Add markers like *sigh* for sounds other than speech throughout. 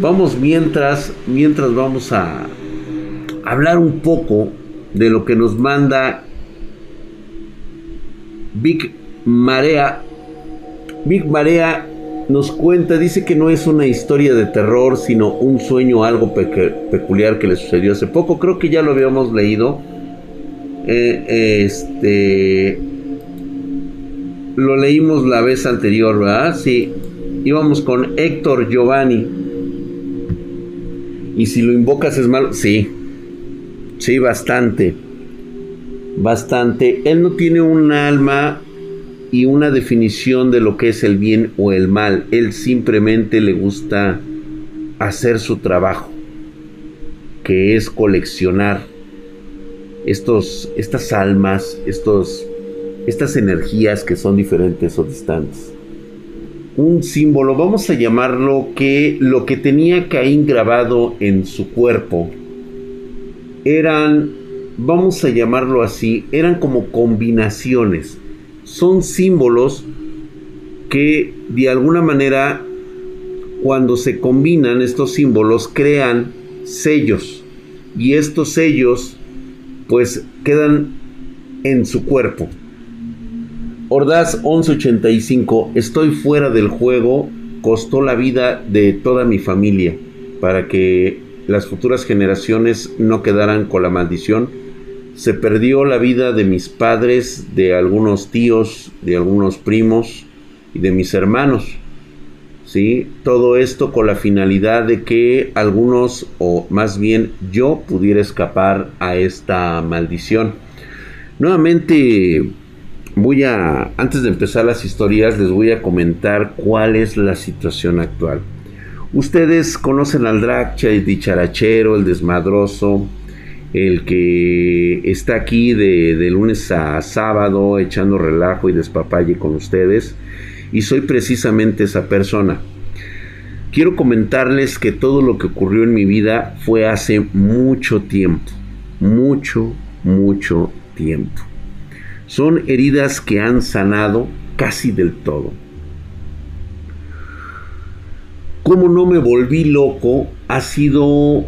vamos mientras, mientras vamos a hablar un poco de lo que nos manda Big Marea. Big Marea nos cuenta, dice que no es una historia de terror, sino un sueño algo peculiar que le sucedió hace poco. Creo que ya lo habíamos leído. Eh, este. Lo leímos la vez anterior, ¿verdad? Sí. Íbamos con Héctor Giovanni. Y si lo invocas es malo. Sí. Sí, bastante. Bastante. Él no tiene un alma y una definición de lo que es el bien o el mal. Él simplemente le gusta hacer su trabajo, que es coleccionar estos, estas almas, estos, estas energías que son diferentes o distantes. Un símbolo, vamos a llamarlo que lo que tenía Caín grabado en su cuerpo eran, vamos a llamarlo así, eran como combinaciones son símbolos que de alguna manera cuando se combinan estos símbolos crean sellos y estos sellos pues quedan en su cuerpo. Ordaz 1185, estoy fuera del juego, costó la vida de toda mi familia para que las futuras generaciones no quedaran con la maldición se perdió la vida de mis padres, de algunos tíos, de algunos primos y de mis hermanos. ¿Sí? Todo esto con la finalidad de que algunos, o más bien yo, pudiera escapar a esta maldición. Nuevamente voy a, antes de empezar las historias, les voy a comentar cuál es la situación actual. Ustedes conocen al Draccha, el dicharachero, el desmadroso, el que está aquí de, lunes a sábado echando relajo y despapalle con ustedes y soy precisamente esa persona. Quiero comentarles que todo lo que ocurrió en mi vida fue hace mucho tiempo, mucho, mucho tiempo. Son heridas que han sanado casi del todo. Cómo no me volví loco ha sido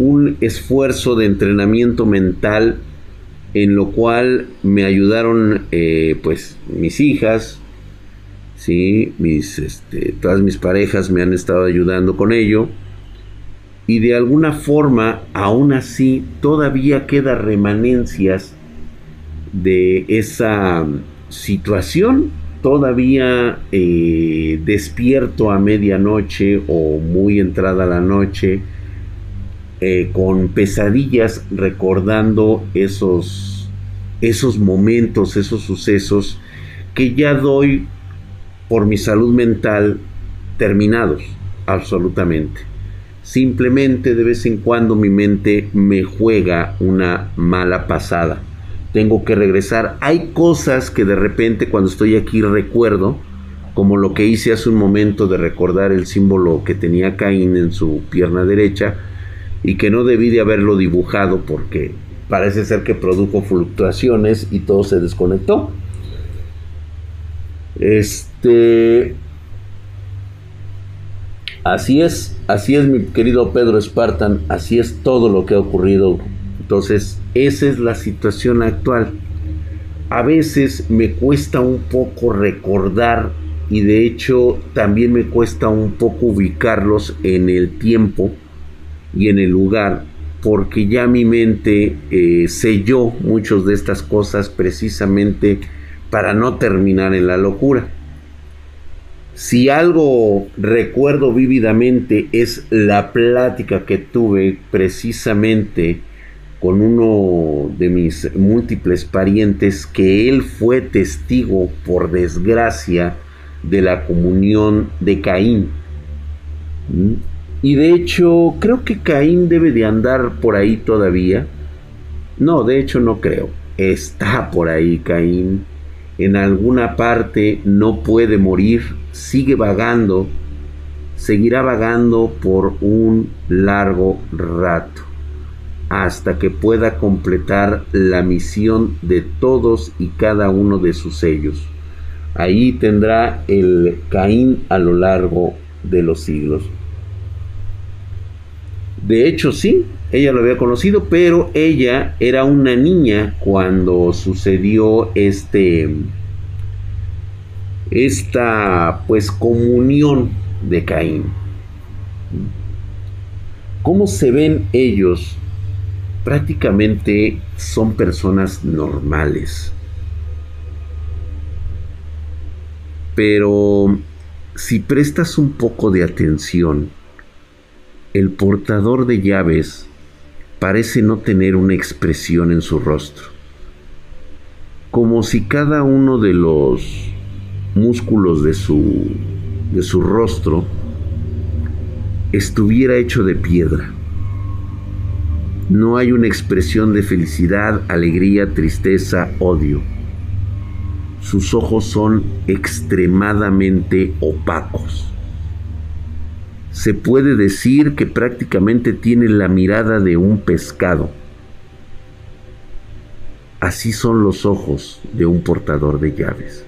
un esfuerzo de entrenamiento mental en lo cual me ayudaron eh, pues mis hijas, ¿sí? mis, este, todas mis parejas me han estado ayudando con ello y de alguna forma aún así todavía queda remanencias de esa situación todavía eh, despierto a medianoche o muy entrada la noche eh, con pesadillas recordando esos, esos momentos, esos sucesos que ya doy por mi salud mental terminados, absolutamente. Simplemente de vez en cuando mi mente me juega una mala pasada. Tengo que regresar. Hay cosas que de repente cuando estoy aquí recuerdo, como lo que hice hace un momento de recordar el símbolo que tenía Caín en su pierna derecha, y que no debí de haberlo dibujado porque parece ser que produjo fluctuaciones y todo se desconectó. Este. Así es, así es mi querido Pedro Spartan, así es todo lo que ha ocurrido. Entonces, esa es la situación actual. A veces me cuesta un poco recordar y de hecho también me cuesta un poco ubicarlos en el tiempo y en el lugar, porque ya mi mente eh, selló muchas de estas cosas precisamente para no terminar en la locura. Si algo recuerdo vívidamente es la plática que tuve precisamente con uno de mis múltiples parientes que él fue testigo por desgracia de la comunión de Caín. ¿Mm? Y de hecho, creo que Caín debe de andar por ahí todavía. No, de hecho no creo. Está por ahí Caín. En alguna parte no puede morir. Sigue vagando. Seguirá vagando por un largo rato. Hasta que pueda completar la misión de todos y cada uno de sus sellos. Ahí tendrá el Caín a lo largo de los siglos. De hecho, sí, ella lo había conocido, pero ella era una niña cuando sucedió este esta pues comunión de Caín. ¿Cómo se ven ellos? Prácticamente son personas normales. Pero si prestas un poco de atención, el portador de llaves parece no tener una expresión en su rostro, como si cada uno de los músculos de su, de su rostro estuviera hecho de piedra. No hay una expresión de felicidad, alegría, tristeza, odio. Sus ojos son extremadamente opacos. Se puede decir que prácticamente tiene la mirada de un pescado. Así son los ojos de un portador de llaves.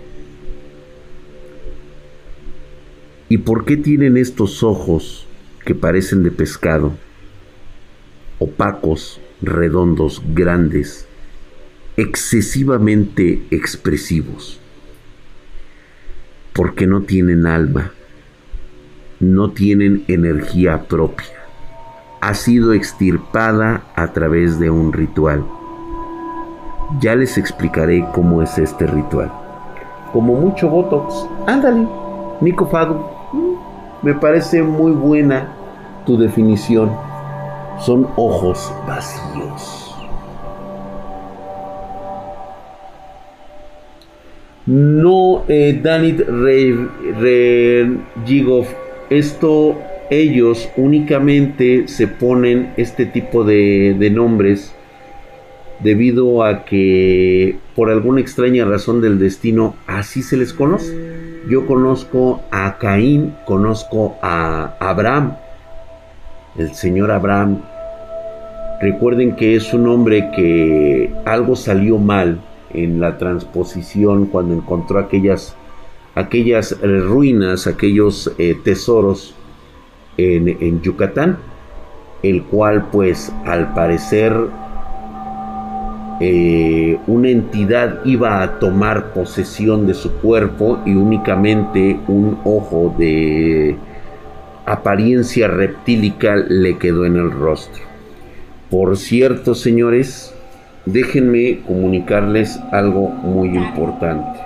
¿Y por qué tienen estos ojos que parecen de pescado? Opacos, redondos, grandes, excesivamente expresivos, porque no tienen alma, no tienen energía propia. Ha sido extirpada a través de un ritual. Ya les explicaré cómo es este ritual. Como mucho Botox. Ándale, Nico Fado. Mm, me parece muy buena tu definición. Son ojos vacíos. No, eh, Danit Rejigov, esto ellos únicamente se ponen este tipo de nombres debido a que por alguna extraña razón del destino así se les conoce. Yo conozco a Caín, conozco a Abraham, el señor Abraham. Recuerden que es un hombre que algo salió mal en la transposición cuando encontró aquellas, aquellas eh, ruinas, aquellos eh, tesoros en, Yucatán, el cual pues al parecer eh, una entidad iba a tomar posesión de su cuerpo y únicamente un ojo de apariencia reptílica le quedó en el rostro. Por cierto, señores, déjenme comunicarles algo muy importante.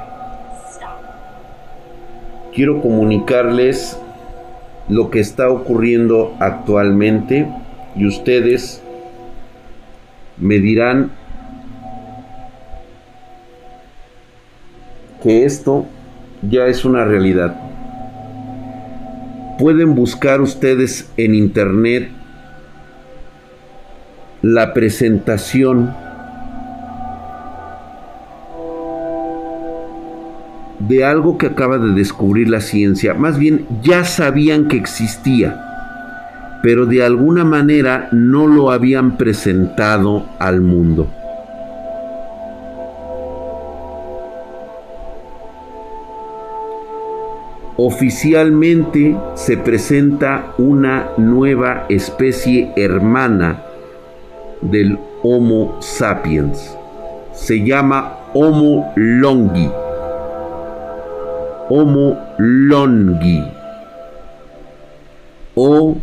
Quiero comunicarles lo que está ocurriendo actualmente y ustedes me dirán que esto ya es una realidad. Pueden buscar ustedes en internet la presentación de algo que acaba de descubrir la ciencia. Más bien ya sabían que existía, pero de alguna manera no lo habían presentado al mundo. Oficialmente se presenta una nueva especie hermana del Homo sapiens. Se llama Homo longi. Homo longi o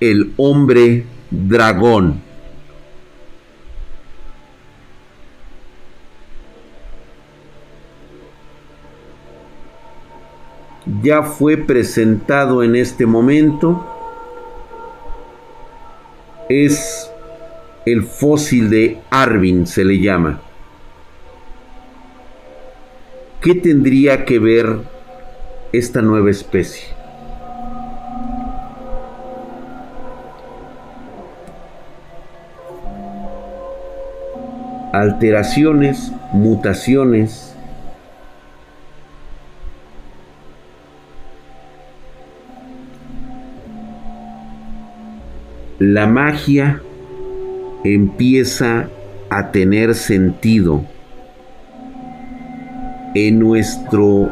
el hombre dragón. Ya fue presentado en este momento. Es el fósil de Arvin, se le llama. ¿Qué tendría que ver esta nueva especie. Alteraciones, mutaciones, la magia empieza a tener sentido en nuestro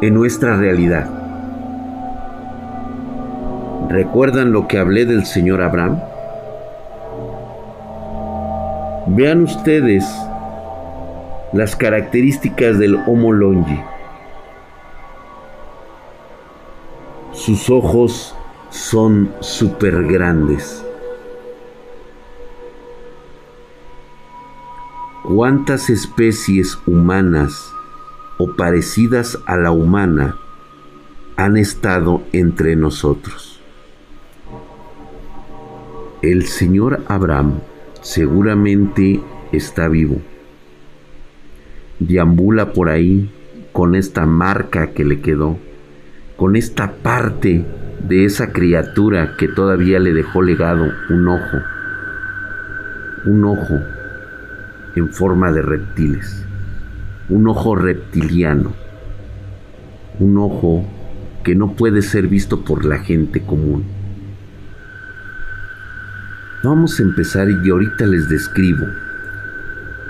en nuestra realidad. ¿Recuerdan lo que hablé del señor Abraham? Vean ustedes las características del Homo longi. Sus ojos son súper grandes. ¿Cuántas especies humanas o parecidas a la humana han estado entre nosotros? El señor Abraham seguramente está vivo. Deambula por ahí con esta marca que le quedó, con esta parte de esa criatura que todavía le dejó legado un ojo, un ojo en forma de reptiles, un ojo reptiliano, un ojo que no puede ser visto por la gente común. Vamos a empezar y ahorita les describo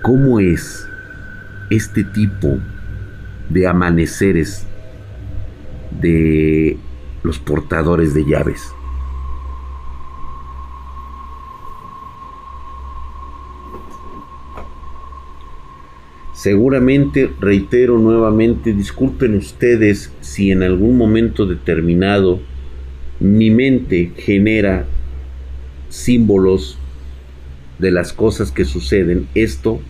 cómo es este tipo de amaneceres de los portadores de llaves. Seguramente, reitero nuevamente, disculpen ustedes si en algún momento determinado mi mente genera símbolos de las cosas que suceden. Esto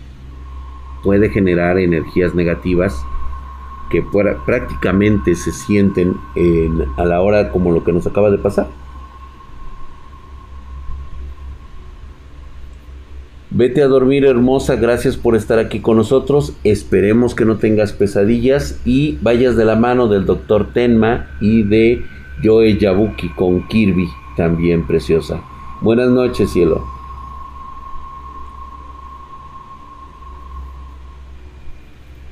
puede generar energías negativas que prácticamente se sienten a la hora como lo que nos acaba de pasar. Vete a dormir hermosa, gracias por estar aquí con nosotros. Esperemos que no tengas pesadillas y vayas de la mano del doctor Tenma y de Joe Yabuki con Kirby, también preciosa. Buenas noches, cielo.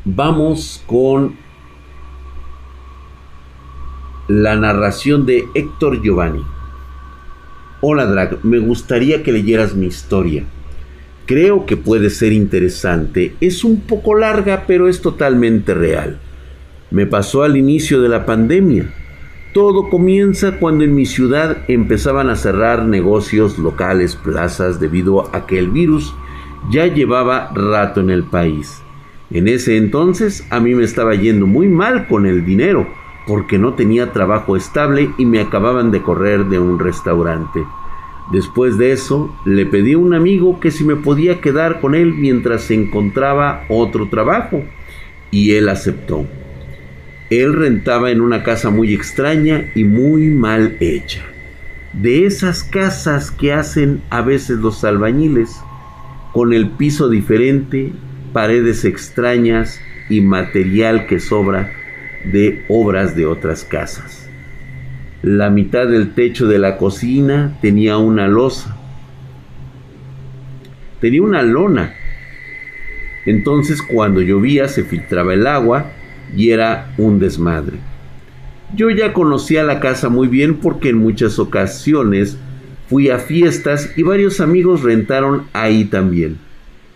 Vamos con la narración de Héctor Giovanni. Hola Drag, me gustaría que leyeras mi historia. Creo que puede ser interesante. Es un poco larga, pero es totalmente real. Me pasó al inicio de la pandemia. Todo comienza cuando en mi ciudad empezaban a cerrar negocios locales, plazas, debido a que el virus ya llevaba rato en el país. En ese entonces a mí me estaba yendo muy mal con el dinero, porque no tenía trabajo estable y me acababan de correr de un restaurante. Después de eso, le pedí a un amigo que si me podía quedar con él mientras se encontraba otro trabajo, y él aceptó. Él rentaba en una casa muy extraña y muy mal hecha. De esas casas que hacen a veces los albañiles, con el piso diferente, paredes extrañas y material que sobra de obras de otras casas. La mitad del techo de la cocina tenía una losa. Tenía una lona. Entonces cuando llovía se filtraba el agua y era un desmadre. Yo ya conocía la casa muy bien porque en muchas ocasiones fui a fiestas y varios amigos rentaron ahí también.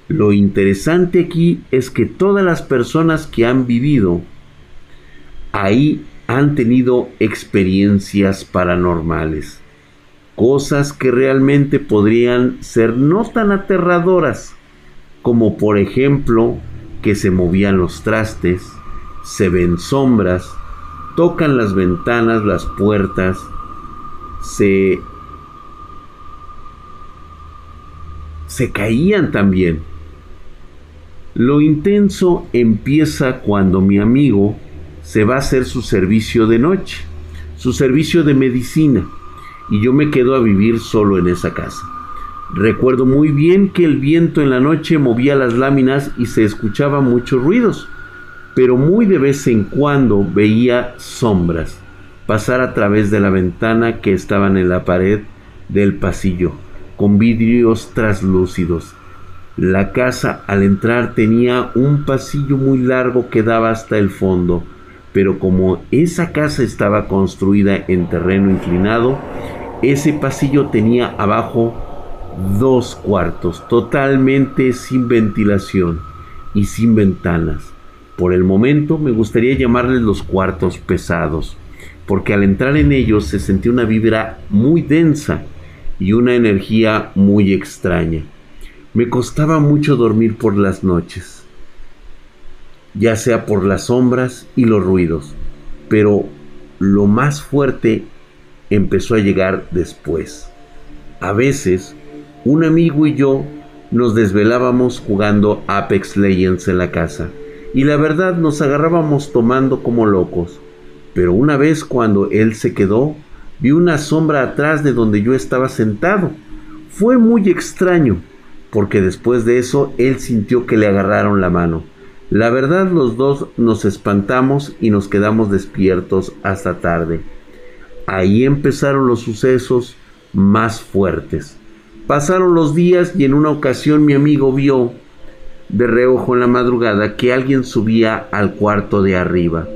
Lo interesante aquí es que todas las personas que han vivido ahí han tenido experiencias paranormales, cosas que realmente podrían ser no tan aterradoras, como por ejemplo que se movían los trastes, se ven sombras, tocan las ventanas, las puertas, se se caían también. Lo intenso empieza cuando mi amigo se va a hacer su servicio de noche, su servicio de medicina, y yo me quedo a vivir solo en esa casa. Recuerdo muy bien que el viento en la noche movía las láminas y se escuchaban muchos ruidos, pero muy de vez en cuando veía sombras pasar a través de la ventana que estaban en la pared del pasillo, con vidrios traslúcidos. La casa al entrar tenía un pasillo muy largo que daba hasta el fondo, pero como esa casa estaba construida en terreno inclinado, ese pasillo tenía abajo dos cuartos totalmente sin ventilación y sin ventanas. Por el momento me gustaría llamarles los cuartos pesados, porque al entrar en ellos se sentía una vibra muy densa y una energía muy extraña. Me costaba mucho dormir por las noches, ya sea por las sombras y los ruidos, pero lo más fuerte empezó a llegar después. A veces, un amigo y yo nos desvelábamos jugando Apex Legends en la casa, y la verdad nos agarrábamos tomando como locos. Pero una vez cuando él se quedó, vi una sombra atrás de donde yo estaba sentado. Fue muy extraño, porque después de eso él sintió que le agarraron la mano. La verdad los dos nos espantamos y nos quedamos despiertos hasta tarde. Ahí empezaron los sucesos más fuertes. Pasaron los días y en una ocasión mi amigo vio de reojo en la madrugada que alguien subía al cuarto de arriba.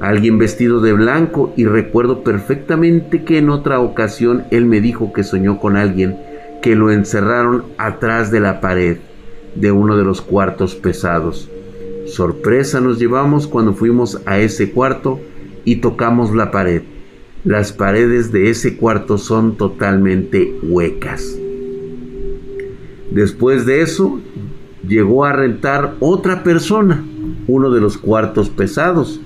Alguien vestido de blanco y recuerdo perfectamente que en otra ocasión él me dijo que soñó con alguien que lo encerraron atrás de la pared de uno de los cuartos pesados. Sorpresa nos llevamos cuando fuimos a ese cuarto y tocamos la pared. Las paredes de ese cuarto son totalmente huecas. Después de eso, llegó a rentar otra persona, uno de los cuartos pesados,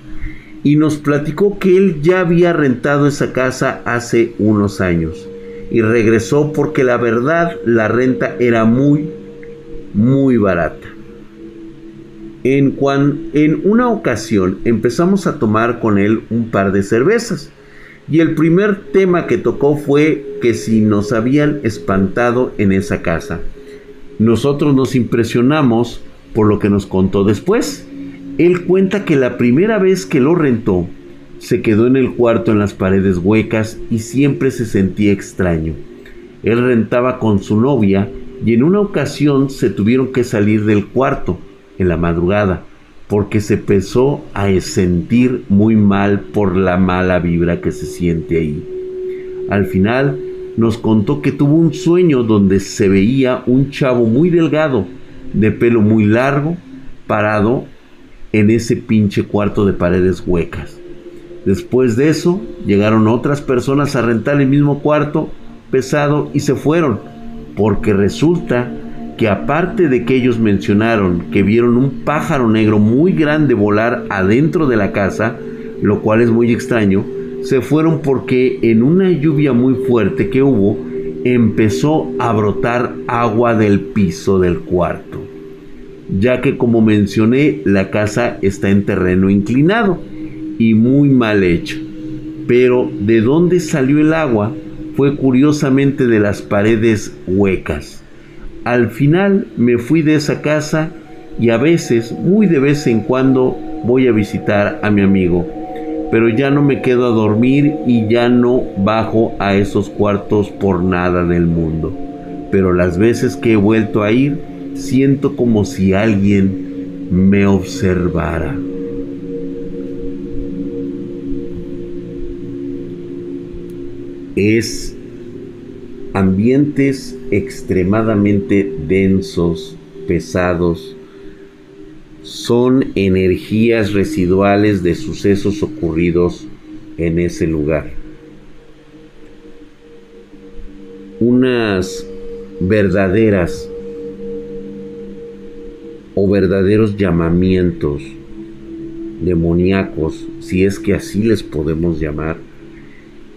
y nos platicó que él ya había rentado esa casa hace unos años y regresó porque la verdad la renta era muy, muy barata. En, en una ocasión empezamos a tomar con él un par de cervezas y el primer tema que tocó fue que si nos habían espantado en esa casa. Nosotros nos impresionamos por lo que nos contó después. Él cuenta que la primera vez que lo rentó, se quedó en el cuarto en las paredes huecas y siempre se sentía extraño. Él rentaba con su novia y en una ocasión se tuvieron que salir del cuarto en la madrugada porque se empezó a sentir muy mal por la mala vibra que se siente ahí. Al final nos contó que tuvo un sueño donde se veía un chavo muy delgado, de pelo muy largo, parado en ese pinche cuarto de paredes huecas. Después de eso, llegaron otras personas a rentar el mismo cuarto pesado y se fueron, porque resulta que aparte de que ellos mencionaron que vieron un pájaro negro muy grande volar adentro de la casa, lo cual es muy extraño, se fueron porque en una lluvia muy fuerte que hubo, empezó a brotar agua del piso del cuarto, ya que como mencioné, la casa está en terreno inclinado y muy mal hecho. Pero de dónde salió el agua fue curiosamente de las paredes huecas. Al final me fui de esa casa y a veces, muy de vez en cuando, voy a visitar a mi amigo. Pero ya no me quedo a dormir y ya no bajo a esos cuartos por nada del mundo. Pero las veces que he vuelto a ir, siento como si alguien me observara. Es ambientes extremadamente densos, pesados, son energías residuales de sucesos ocurridos en ese lugar. Unas verdaderas o verdaderos llamamientos demoníacos, si es que así les podemos llamar,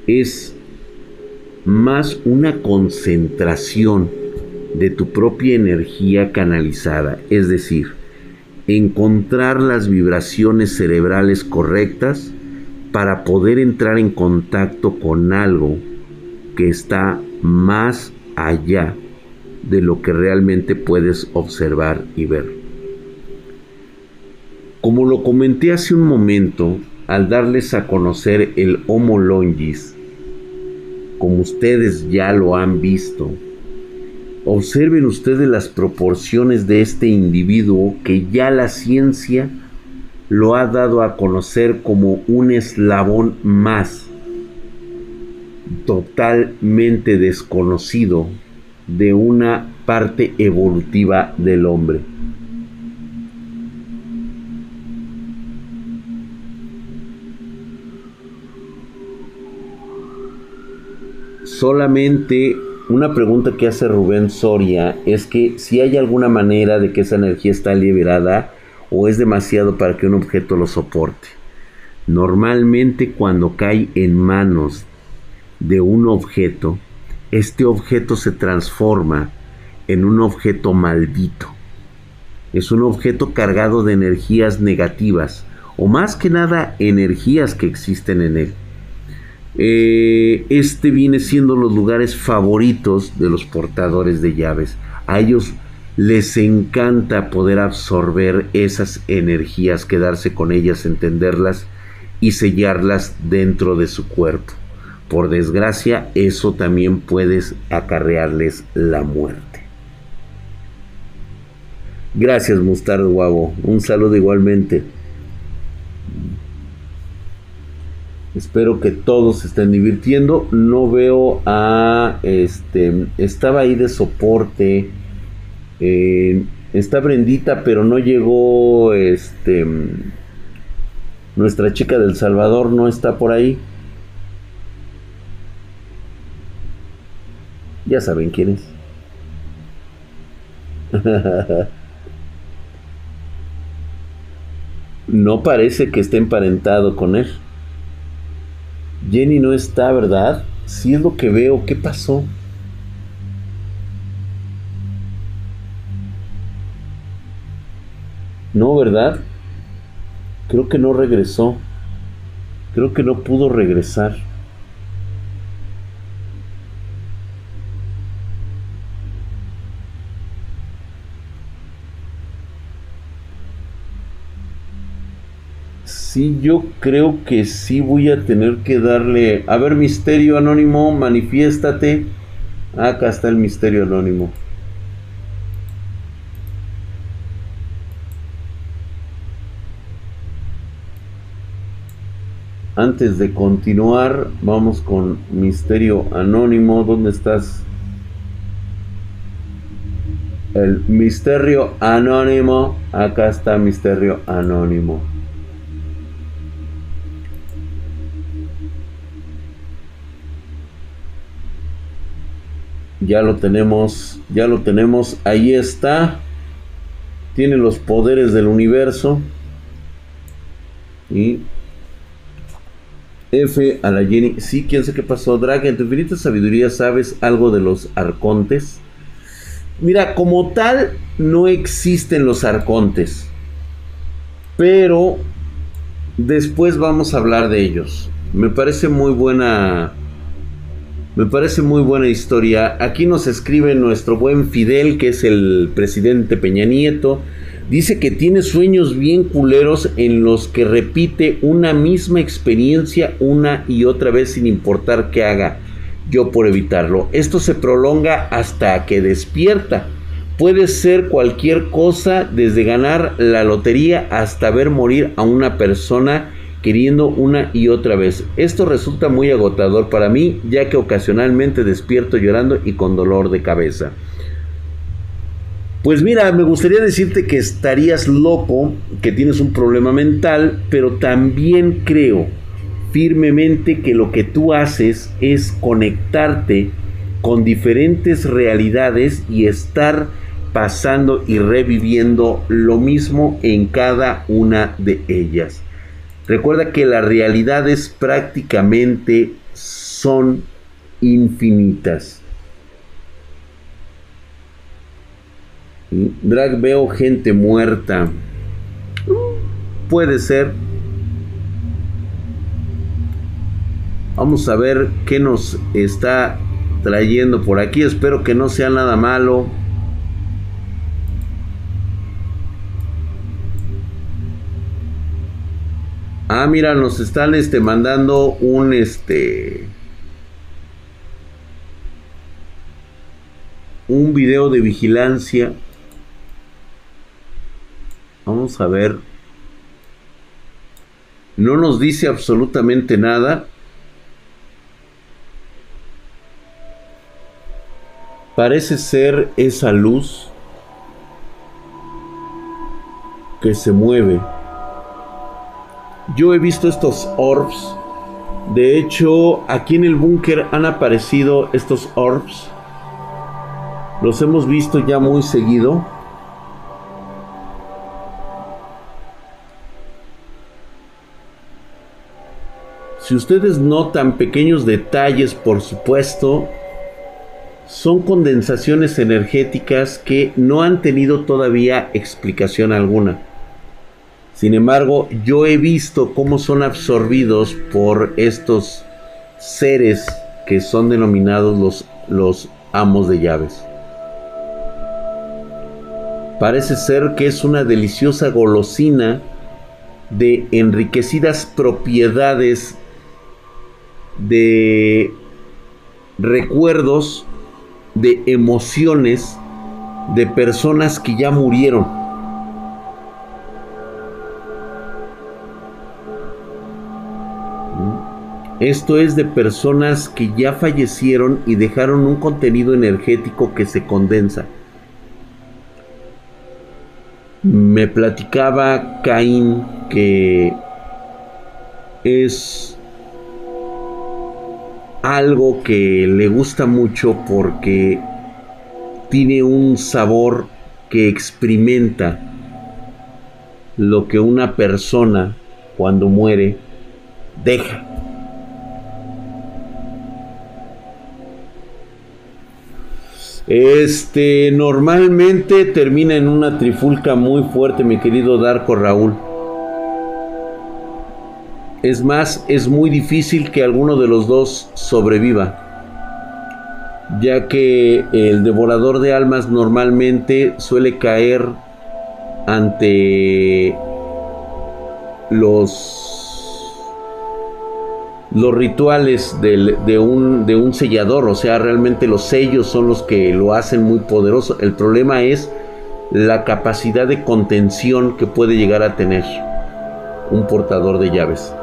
es más una concentración de tu propia energía canalizada, es decir, encontrar las vibraciones cerebrales correctas para poder entrar en contacto con algo que está más allá de lo que realmente puedes observar y ver. Como lo comenté hace un momento, al darles a conocer el Homo Longis, como ustedes ya lo han visto. Observen ustedes las proporciones de este individuo que ya la ciencia lo ha dado a conocer como un eslabón más totalmente desconocido de una parte evolutiva del hombre. Solamente una pregunta que hace Rubén Soria es que si hay alguna manera de que esa energía está liberada o es demasiado para que un objeto lo soporte. Normalmente cuando cae en manos de un objeto, este objeto se transforma en un objeto maldito. Es un objeto cargado de energías negativas o más que nada energías que existen en él. Eh, este viene siendo los lugares favoritos de los portadores de llaves. A ellos les encanta poder absorber esas energías, quedarse con ellas, entenderlas y sellarlas dentro de su cuerpo. Por desgracia, eso también puede acarrearles la muerte. Gracias, Mustardo Guavo. Un saludo igualmente. Espero que todos se estén divirtiendo. No veo a este. Estaba ahí de soporte. Eh, está Brendita, pero no llegó. Este. Nuestra chica del Salvador no está por ahí. Ya saben quién es. *laughs* no parece que esté emparentado con él. Jenny no está, ¿verdad? Si es lo que veo, ¿qué pasó? No, ¿verdad? Creo que no regresó. Creo que no pudo regresar. Sí, yo creo que sí voy a tener que darle... A ver, misterio anónimo, manifiéstate. Acá está el misterio anónimo. Antes de continuar, vamos con Misterio Anónimo. ¿Dónde estás? El Misterio Anónimo. Acá está Misterio Anónimo. Ya lo tenemos, ya lo tenemos, ahí está. Tiene los poderes del universo. Y F a la Jenny. Sí, quién sé qué pasó. Drag, en tu infinita sabiduría sabes algo de los arcontes. Mira, como tal, no existen los arcontes. Pero después vamos a hablar de ellos. Me parece muy buena me parece muy buena historia. Aquí nos escribe nuestro buen Fidel, que es el presidente Peña Nieto. Dice que tiene sueños bien culeros en los que repite una misma experiencia una y otra vez sin importar qué haga. Yo por evitarlo. Esto se prolonga hasta que despierta. Puede ser cualquier cosa, desde ganar la lotería hasta ver morir a una persona queriendo una y otra vez. Esto resulta muy agotador para mí, ya que ocasionalmente despierto llorando y con dolor de cabeza. Pues mira, me gustaría decirte que estarías loco, que tienes un problema mental, pero también creo firmemente que lo que tú haces es conectarte con diferentes realidades y estar pasando y reviviendo lo mismo en cada una de ellas. Recuerda que las realidades prácticamente son infinitas. Drag veo gente muerta. Puede ser. Vamos a ver qué nos está trayendo por aquí. Espero que no sea nada malo. Ah, mira, nos están este, mandando un este. Un video de vigilancia. Vamos a ver. No nos dice absolutamente nada. Parece ser esa luz que se mueve. Yo he visto estos orbs De hecho, aquí en el búnker han aparecido estos orbs. Los hemos visto ya muy seguido. Si ustedes notan pequeños detalles, por supuesto, son condensaciones energéticas que no han tenido todavía explicación alguna. Sin embargo, yo he visto cómo son absorbidos por estos seres que son denominados los, los amos de llaves. Parece ser que es una deliciosa golosina de enriquecidas propiedades de recuerdos, de emociones de personas que ya murieron. Esto es de personas que ya fallecieron y dejaron un contenido energético que se condensa. Me platicaba Caín que es algo que le gusta mucho porque tiene un sabor que experimenta lo que una persona cuando muere deja. Este normalmente termina en una trifulca muy fuerte, mi querido Darko Raúl. Es más, es muy difícil que alguno de los dos sobreviva, ya que el devorador de almas normalmente suele caer ante los, los rituales de, un, de un sellador, o sea, realmente los sellos son los que lo hacen muy poderoso. El problema es la capacidad de contención que puede llegar a tener un portador de llaves.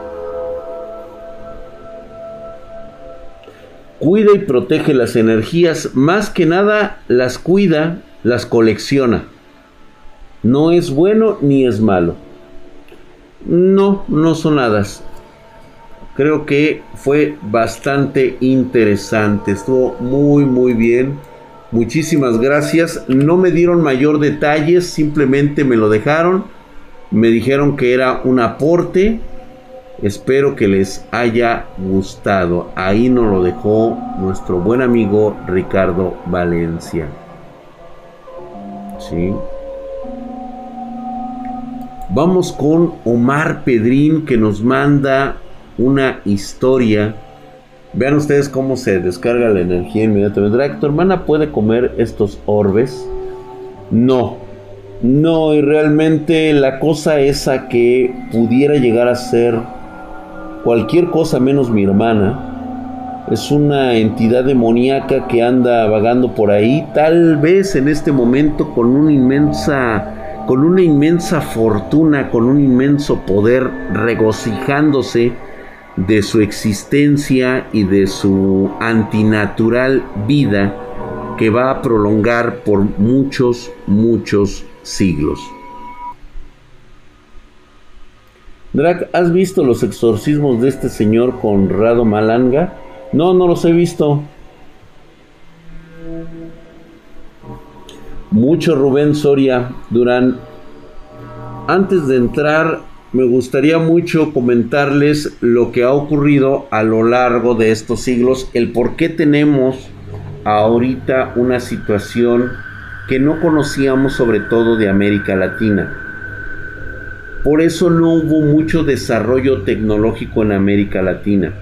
cuida y protege las energías, más que nada las cuida, las colecciona. No es bueno ni es malo. No, no son hadas. Creo que fue bastante interesante. Estuvo muy, muy bien. Muchísimas gracias. No me dieron mayor detalles, simplemente me lo dejaron. Me dijeron que era un aporte Espero que les haya gustado. Ahí nos lo dejó nuestro buen amigo Ricardo Valencia. ¿Sí? Vamos con Omar Pedrín que nos manda una historia. Vean ustedes cómo se descarga la energía inmediatamente. ¿Tu hermana puede comer estos orbes? No. No, y realmente la cosa esa que pudiera llegar a ser cualquier cosa menos mi hermana. Es una entidad demoníaca que anda vagando por ahí, tal vez en este momento con una inmensa con una inmensa fortuna, con un inmenso poder, regocijándose de su existencia y de su antinatural vida que va a prolongar por muchos, muchos siglos. Drac, ¿has visto los exorcismos de este señor Conrado Malanga? No, no los he visto. Mucho Rubén Soria Durán. Antes de entrar, me gustaría mucho comentarles lo que ha ocurrido a lo largo de estos siglos, el por qué tenemos ahorita una situación que no conocíamos sobre todo de América Latina. Por eso no hubo mucho desarrollo tecnológico en América Latina.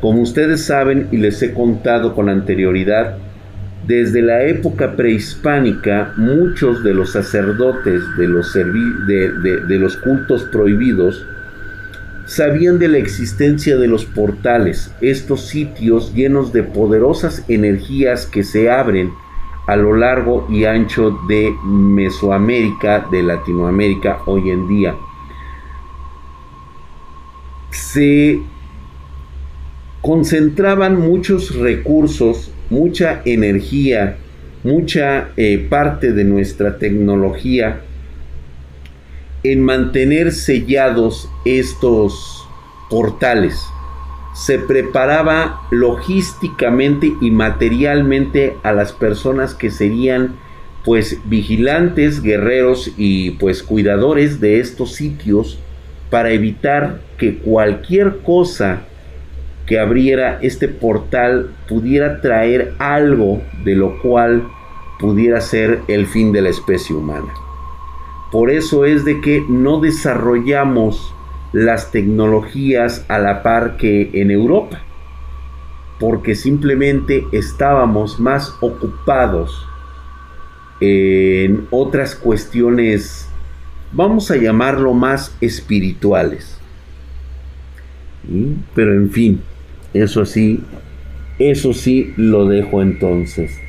Como ustedes saben y les he contado con anterioridad, desde la época prehispánica muchos de los sacerdotes de los, de, los cultos prohibidos sabían de la existencia de los portales, estos sitios llenos de poderosas energías que se abren a lo largo y ancho de Mesoamérica, de Latinoamérica hoy en día. Se concentraban muchos recursos, mucha energía, mucha eh, parte de nuestra tecnología en mantener sellados estos portales. se preparaba logísticamente y materialmente a las personas que serían pues vigilantes, guerreros y pues cuidadores de estos sitios para evitar que cualquier cosa que abriera este portal pudiera traer algo de lo cual pudiera ser el fin de la especie humana. Por eso es de que no desarrollamos las tecnologías a la par que en Europa, porque simplemente estábamos más ocupados en otras cuestiones, vamos a llamarlo más espirituales. Pero en fin, eso sí, eso sí lo dejo entonces.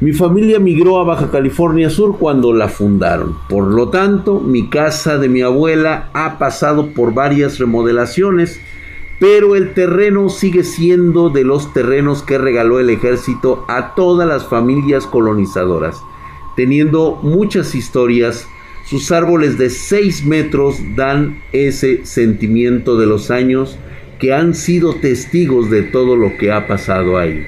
Mi familia migró a Baja California Sur cuando la fundaron. Por lo tanto, mi casa de mi abuela ha pasado por varias remodelaciones, pero el terreno sigue siendo de los terrenos que regaló el ejército a todas las familias colonizadoras, teniendo muchas historias. Sus árboles de 6 metros dan ese sentimiento de los años que han sido testigos de todo lo que ha pasado ahí.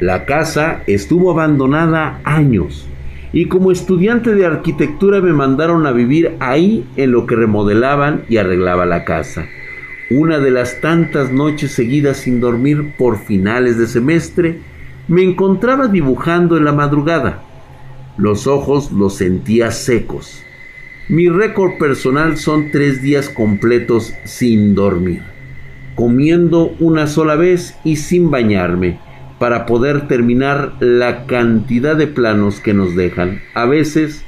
La casa estuvo abandonada años y como estudiante de arquitectura me mandaron a vivir ahí en lo que remodelaban y arreglaba la casa. Una de las tantas noches seguidas sin dormir por finales de semestre, me encontraba dibujando en la madrugada. Los ojos los sentía secos. Mi récord personal son tres días completos sin dormir, comiendo una sola vez y sin bañarme para poder terminar la cantidad de planos que nos dejan, a veces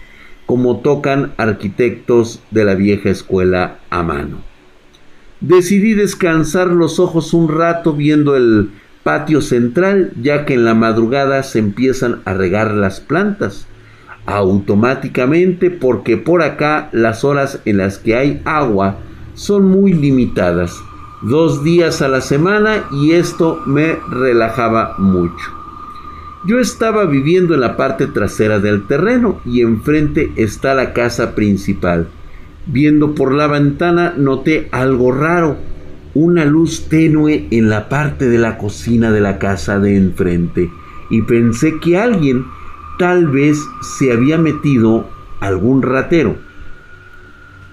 como tocan arquitectos de la vieja escuela a mano. Decidí descansar los ojos un rato viendo el patio central, ya que en la madrugada se empiezan a regar las plantas automáticamente porque por acá las horas en las que hay agua son muy limitadas dos días a la semana y esto me relajaba mucho. Yo estaba viviendo en la parte trasera del terreno y enfrente está la casa principal. Viendo por la ventana noté algo raro, una luz tenue en la parte de la cocina de la casa de enfrente y pensé que alguien tal vez se había metido algún ratero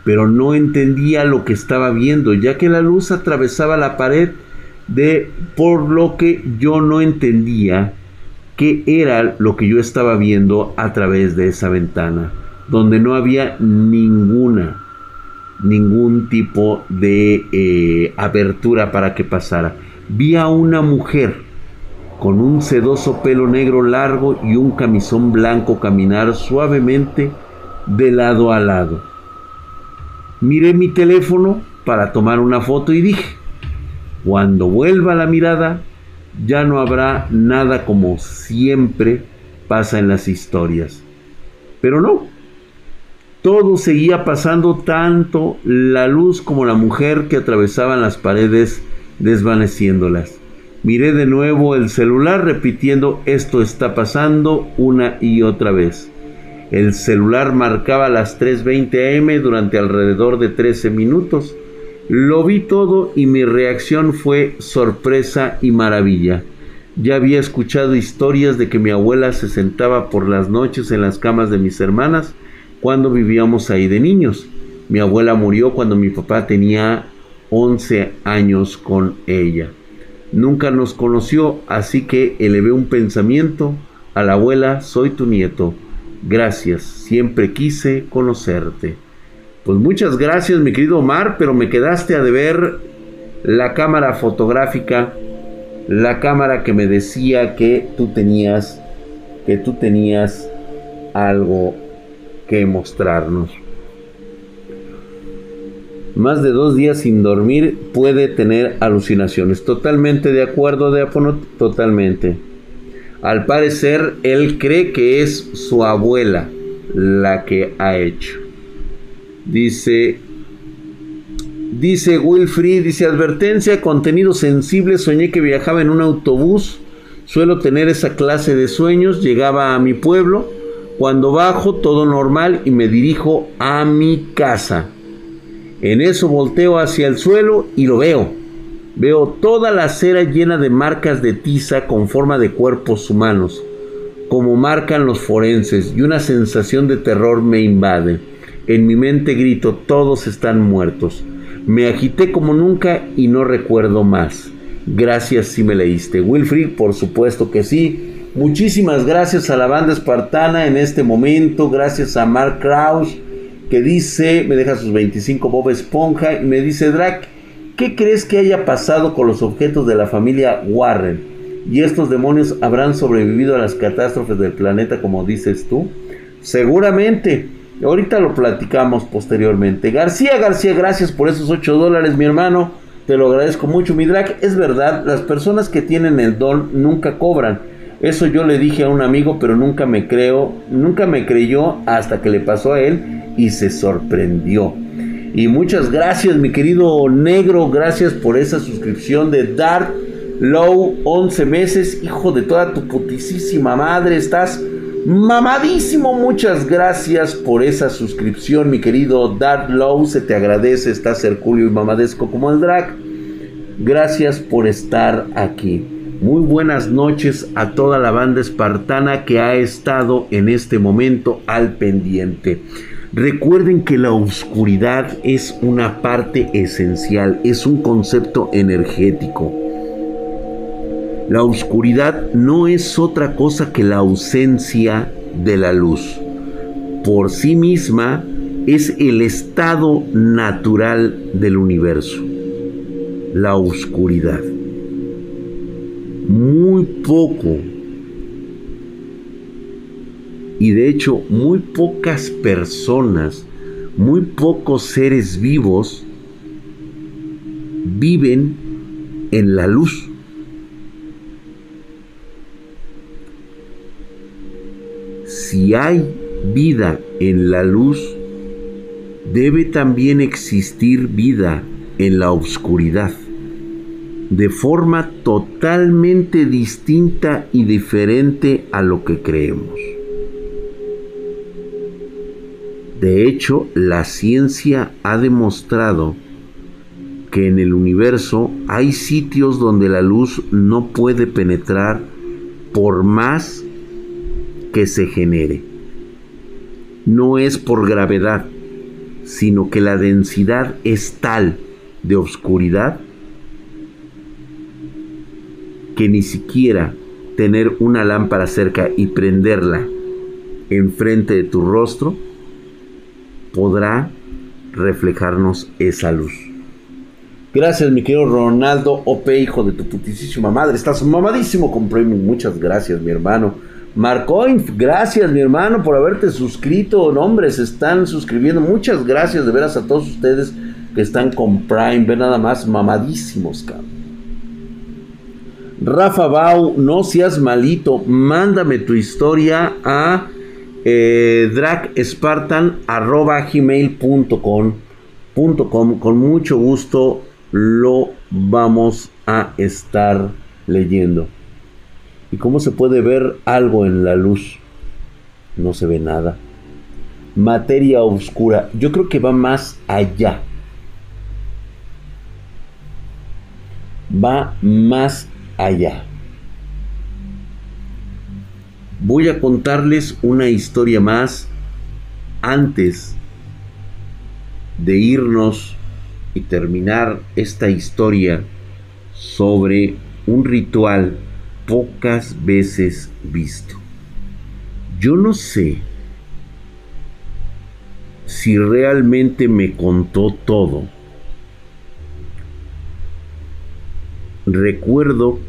pero no entendía lo que estaba viendo, ya que la luz atravesaba la pared de por lo que yo no entendía qué era lo que yo estaba viendo a través de esa ventana, donde no había ninguna, ningún tipo de eh, abertura para que pasara. Vi a una mujer con un sedoso pelo negro largo y un camisón blanco caminar suavemente de lado a lado miré mi teléfono para tomar una foto y dije, cuando vuelva la mirada, ya no habrá nada como siempre pasa en las historias. Pero no, todo seguía pasando tanto la luz como la mujer que atravesaban las paredes desvaneciéndolas. Miré de nuevo el celular repitiendo esto está pasando una y otra vez. El celular marcaba las 3.20 am durante alrededor de 13 minutos. Lo vi todo y mi reacción fue sorpresa y maravilla. Ya había escuchado historias de que mi abuela se sentaba por las noches en las camas de mis hermanas cuando vivíamos ahí de niños. Mi abuela murió cuando mi papá tenía 11 años con ella. Nunca nos conoció, así que elevé un pensamiento a la abuela, soy tu nieto. Gracias, siempre quise conocerte. Pues muchas gracias, mi querido Omar, pero me quedaste a deber la cámara fotográfica, la cámara que me decía que tú tenías, que tú tenías algo que mostrarnos. Más de dos días sin dormir puede tener alucinaciones. Totalmente de acuerdo, de totalmente. Al parecer, él cree que es su abuela la que ha hecho. Dice, dice Wilfried, dice advertencia, contenido sensible, soñé que viajaba en un autobús, suelo tener esa clase de sueños, llegaba a mi pueblo, cuando bajo todo normal y me dirijo a mi casa. En eso volteo hacia el suelo y lo veo. Veo toda la acera llena de marcas de tiza con forma de cuerpos humanos, como marcan los forenses, y una sensación de terror me invade. En mi mente grito, todos están muertos. Me agité como nunca y no recuerdo más. Gracias si me leíste. Wilfrid, por supuesto que sí. Muchísimas gracias a la banda espartana en este momento. Gracias a Mark Krauss que dice, me deja sus 25 Bob Esponja me dice, Drac, ¿qué crees que haya pasado con los objetos de la familia Warren? ¿Y estos demonios habrán sobrevivido a las catástrofes del planeta como dices tú? Seguramente. Ahorita lo platicamos posteriormente. García, García, gracias por esos 8 dólares, mi hermano. Te lo agradezco mucho, mi Drac. Es verdad, las personas que tienen el don nunca cobran. Eso yo le dije a un amigo, pero nunca me creo, nunca me creyó hasta que le pasó a él y se sorprendió. Y muchas gracias, mi querido negro, gracias por esa suscripción de Dark Low 11 meses, hijo de toda tu putisísima madre, estás mamadísimo. Muchas gracias por esa suscripción, mi querido Dark Low, se te agradece, estás Herculio y mamadesco como el drag. Gracias por estar aquí. Muy buenas noches a toda la banda espartana que ha estado en este momento al pendiente. Recuerden que la oscuridad es una parte esencial, es un concepto energético. La oscuridad no es otra cosa que la ausencia de la luz. Por sí misma es el estado natural del universo. La oscuridad. Muy poco y de hecho muy pocas personas, muy pocos seres vivos viven en la luz. Si hay vida en la luz, debe también existir vida en la oscuridad, de forma totalmente distinta y diferente a lo que creemos. De hecho, la ciencia ha demostrado que en el universo hay sitios donde la luz no puede penetrar por más que se genere. No es por gravedad, sino que la densidad es tal de oscuridad que ni siquiera tener una lámpara cerca y prenderla enfrente de tu rostro podrá reflejarnos esa luz. Gracias, mi querido Ronaldo OP, hijo de tu putísima madre. Estás mamadísimo con premium. Muchas gracias, mi hermano. Marcoin, gracias, mi hermano, por haberte suscrito. Nombres están suscribiendo. Muchas gracias de veras a todos ustedes que están con Prime. Ve nada más mamadísimos, cabrón. Rafa Bau, no seas malito. Mándame tu historia a eh, dragspartan.gmail.com Con mucho gusto lo vamos a estar leyendo. ¿Y cómo se puede ver algo en la luz? No se ve nada. Materia oscura. Yo creo que va más allá. Va más allá voy a contarles una historia más antes de irnos y terminar esta historia sobre un ritual pocas veces visto. Yo no sé si realmente me contó todo. Recuerdo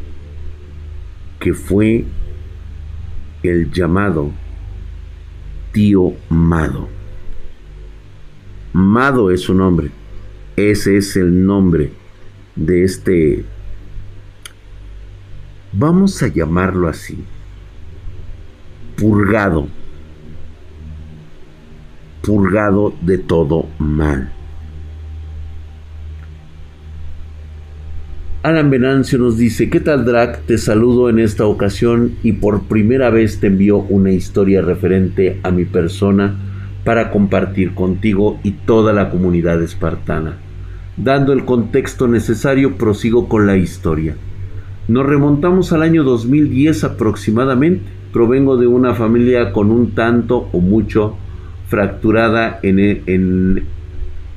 que fue el llamado tío Mado. Mado es su nombre. Ese es el nombre de este, vamos a llamarlo así, purgado, purgado de todo mal. Alan Venancio nos dice, ¿qué tal Drac? Te saludo en esta ocasión y por primera vez te envío una historia referente a mi persona para compartir contigo y toda la comunidad espartana. Dando el contexto necesario, prosigo con la historia. Nos remontamos al año 2010 aproximadamente. Provengo de una familia con un tanto o mucho fracturada en, e, en,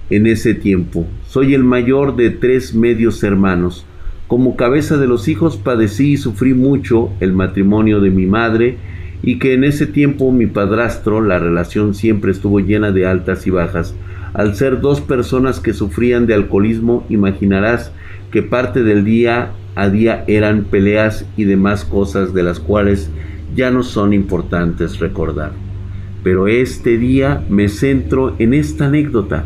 en ese tiempo. Soy el mayor de tres medios hermanos. Como cabeza de los hijos padecí y sufrí mucho el matrimonio de mi madre y que en ese tiempo mi padrastro la relación siempre estuvo llena de altas y bajas. Al ser dos personas que sufrían de alcoholismo, imaginarás que parte del día a día eran peleas y demás cosas de las cuales ya no son importantes recordar. Pero este día me centro en esta anécdota.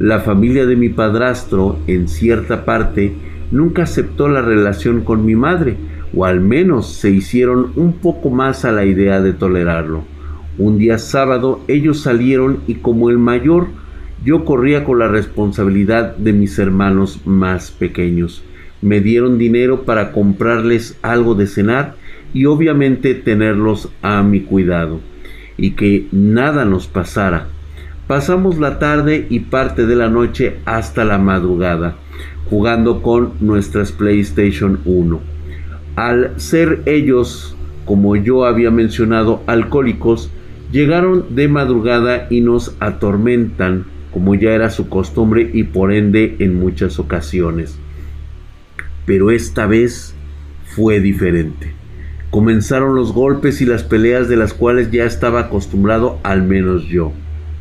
La familia de mi padrastro, en cierta parte, nunca aceptó la relación con mi madre, o al menos se hicieron un poco más a la idea de tolerarlo. Un día sábado ellos salieron y como el mayor, yo corría con la responsabilidad de mis hermanos más pequeños. Me dieron dinero para comprarles algo de cenar y obviamente tenerlos a mi cuidado y que nada nos pasara. Pasamos la tarde y parte de la noche hasta la madrugada jugando con nuestras PlayStation 1. Al ser ellos, como yo había mencionado, alcohólicos, llegaron de madrugada y nos atormentan, como ya era su costumbre y por ende en muchas ocasiones. Pero esta vez fue diferente. Comenzaron los golpes y las peleas de las cuales ya estaba acostumbrado al menos yo,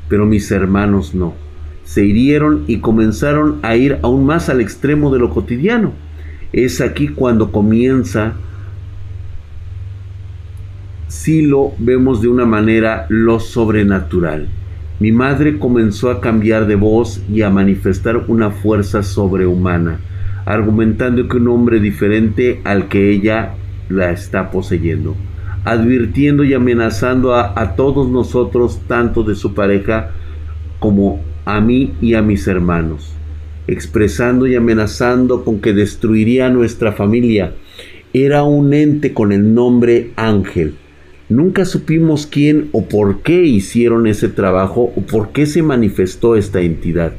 pero mis hermanos no se hirieron y comenzaron a ir aún más al extremo de lo cotidiano. Es aquí cuando comienza, si lo vemos de una manera, lo sobrenatural. Mi madre comenzó a cambiar de voz y a manifestar una fuerza sobrehumana, argumentando que un hombre diferente al que ella la está poseyendo, advirtiendo y amenazando a, a todos nosotros, tanto de su pareja como a mí y a mis hermanos, expresando y amenazando con que destruiría nuestra familia. Era un ente con el nombre Ángel. Nunca supimos quién o por qué hicieron ese trabajo o por qué se manifestó esta entidad.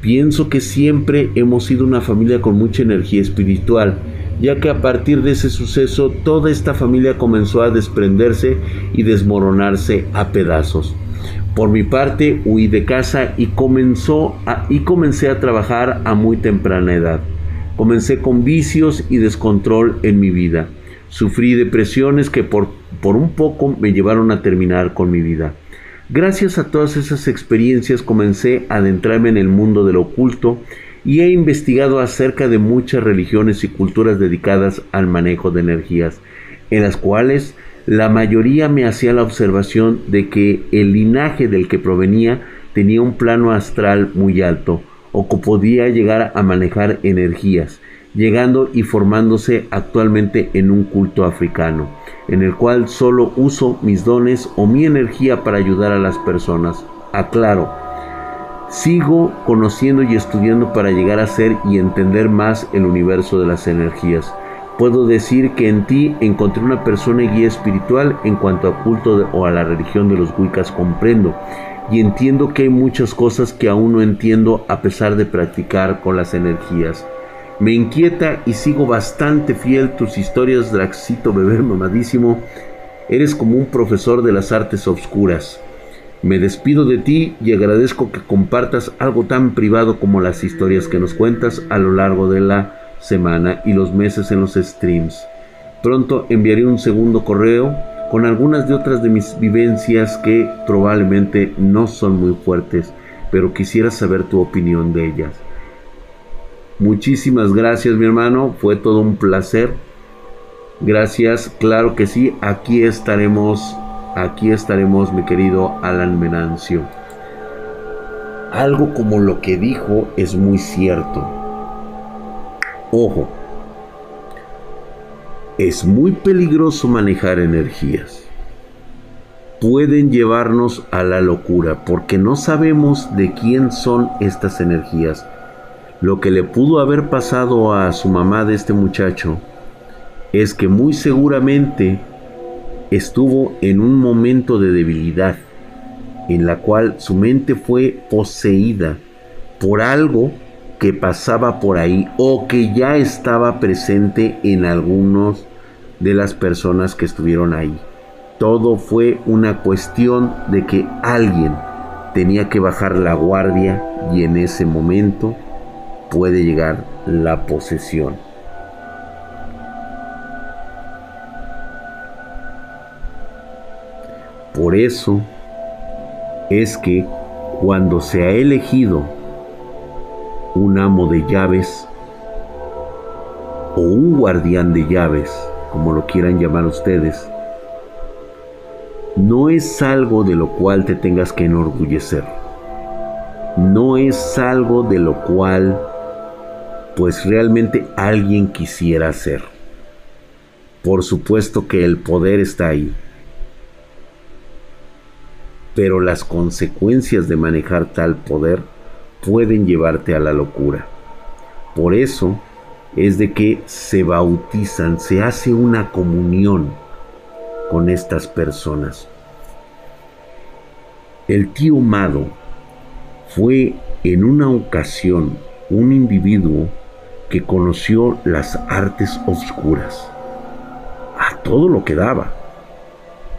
Pienso que siempre hemos sido una familia con mucha energía espiritual, ya que a partir de ese suceso toda esta familia comenzó a desprenderse y desmoronarse a pedazos. Por mi parte, huí de casa y, comenzó y comencé a trabajar a muy temprana edad. Comencé con vicios y descontrol en mi vida. Sufrí depresiones que por, por un poco me llevaron a terminar con mi vida. Gracias a todas esas experiencias comencé a adentrarme en el mundo del oculto y he investigado acerca de muchas religiones y culturas dedicadas al manejo de energías, en las cuales la mayoría me hacía la observación de que el linaje del que provenía tenía un plano astral muy alto o que podía llegar a manejar energías, llegando y formándose actualmente en un culto africano, en el cual solo uso mis dones o mi energía para ayudar a las personas. Aclaro, sigo conociendo y estudiando para llegar a ser y entender más el universo de las energías Puedo decir que en ti encontré una persona y guía espiritual en cuanto a culto o a la religión de los Wiccas comprendo y entiendo que hay muchas cosas que aún no entiendo a pesar de practicar con las energías. Me inquieta y sigo bastante fiel tus historias, Draxito bebé mamadísimo. Eres como un profesor de las artes obscuras. Me despido de ti y agradezco que compartas algo tan privado como las historias que nos cuentas a lo largo de la semana y los meses en los streams. Pronto enviaré un segundo correo con algunas de otras de mis vivencias que probablemente no son muy fuertes, pero quisiera saber tu opinión de ellas. Muchísimas gracias mi hermano, fue todo un placer. Gracias, claro que sí, aquí estaremos, aquí estaremos mi querido Alan Menancio. Algo como lo que dijo es muy cierto Ojo, es muy peligroso manejar energías. Pueden llevarnos a la locura porque no sabemos de quién son estas energías. Lo que le pudo haber pasado a su mamá de este muchacho es que muy seguramente estuvo en un momento de debilidad en la cual su mente fue poseída por algo que pasaba por ahí o que ya estaba presente en algunos de las personas que estuvieron ahí. Todo fue una cuestión de que alguien tenía que bajar la guardia y en ese momento puede llegar la posesión. Por eso es que cuando se ha elegido un amo de llaves o un guardián de llaves, como lo quieran llamar ustedes, no es algo de lo cual te tengas que enorgullecer. No es algo de lo cual pues realmente alguien quisiera hacer. Por supuesto que el poder está ahí. Pero las consecuencias de manejar tal poder pueden llevarte a la locura. Por eso es de que se bautizan, se hace una comunión con estas personas. El tío Mado fue en una ocasión un individuo que conoció las artes oscuras, a todo lo que daba.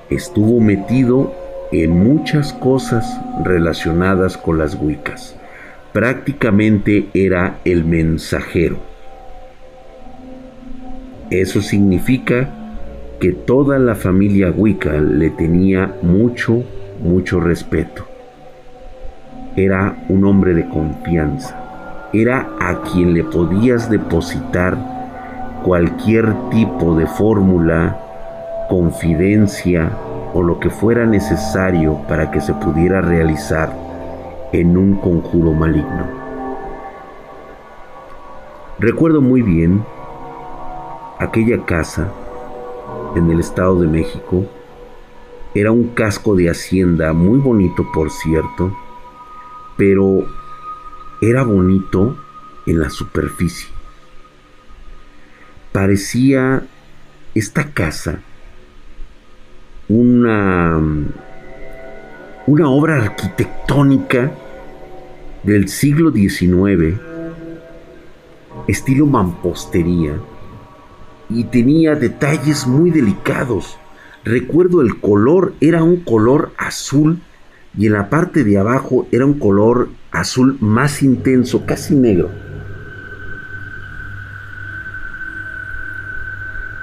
Estuvo metido en muchas cosas relacionadas con las Wiccas. Prácticamente era el mensajero eso significa que toda la familia Wicca le tenía mucho, mucho respeto. Era un hombre de confianza. Era a quien le podías depositar cualquier tipo de fórmula, confidencia o lo que fuera necesario para que se pudiera realizar en un conjuro maligno. Recuerdo muy bien aquella casa en el Estado de México era un casco de hacienda muy bonito, por cierto, pero era bonito en la superficie. Parecía esta casa una, una obra arquitectónica del siglo XIX, estilo mampostería, y tenía detalles muy delicados. Recuerdo el color era un color azul y en la parte de abajo era un color azul más intenso, casi negro.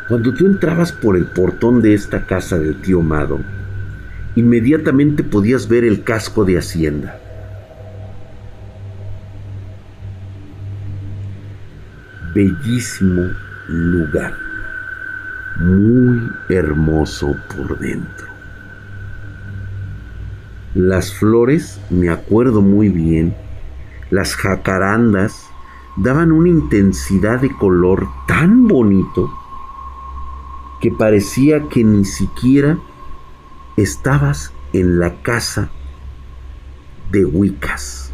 Cuando tú entrabas por el portón de esta casa del tío Mado, inmediatamente podías ver el casco de Hacienda. Bellísimo lugar muy hermoso por dentro. Las flores, me acuerdo muy bien, las jacarandas daban una intensidad de color tan bonito que parecía que ni siquiera estabas en la casa de Wiccas.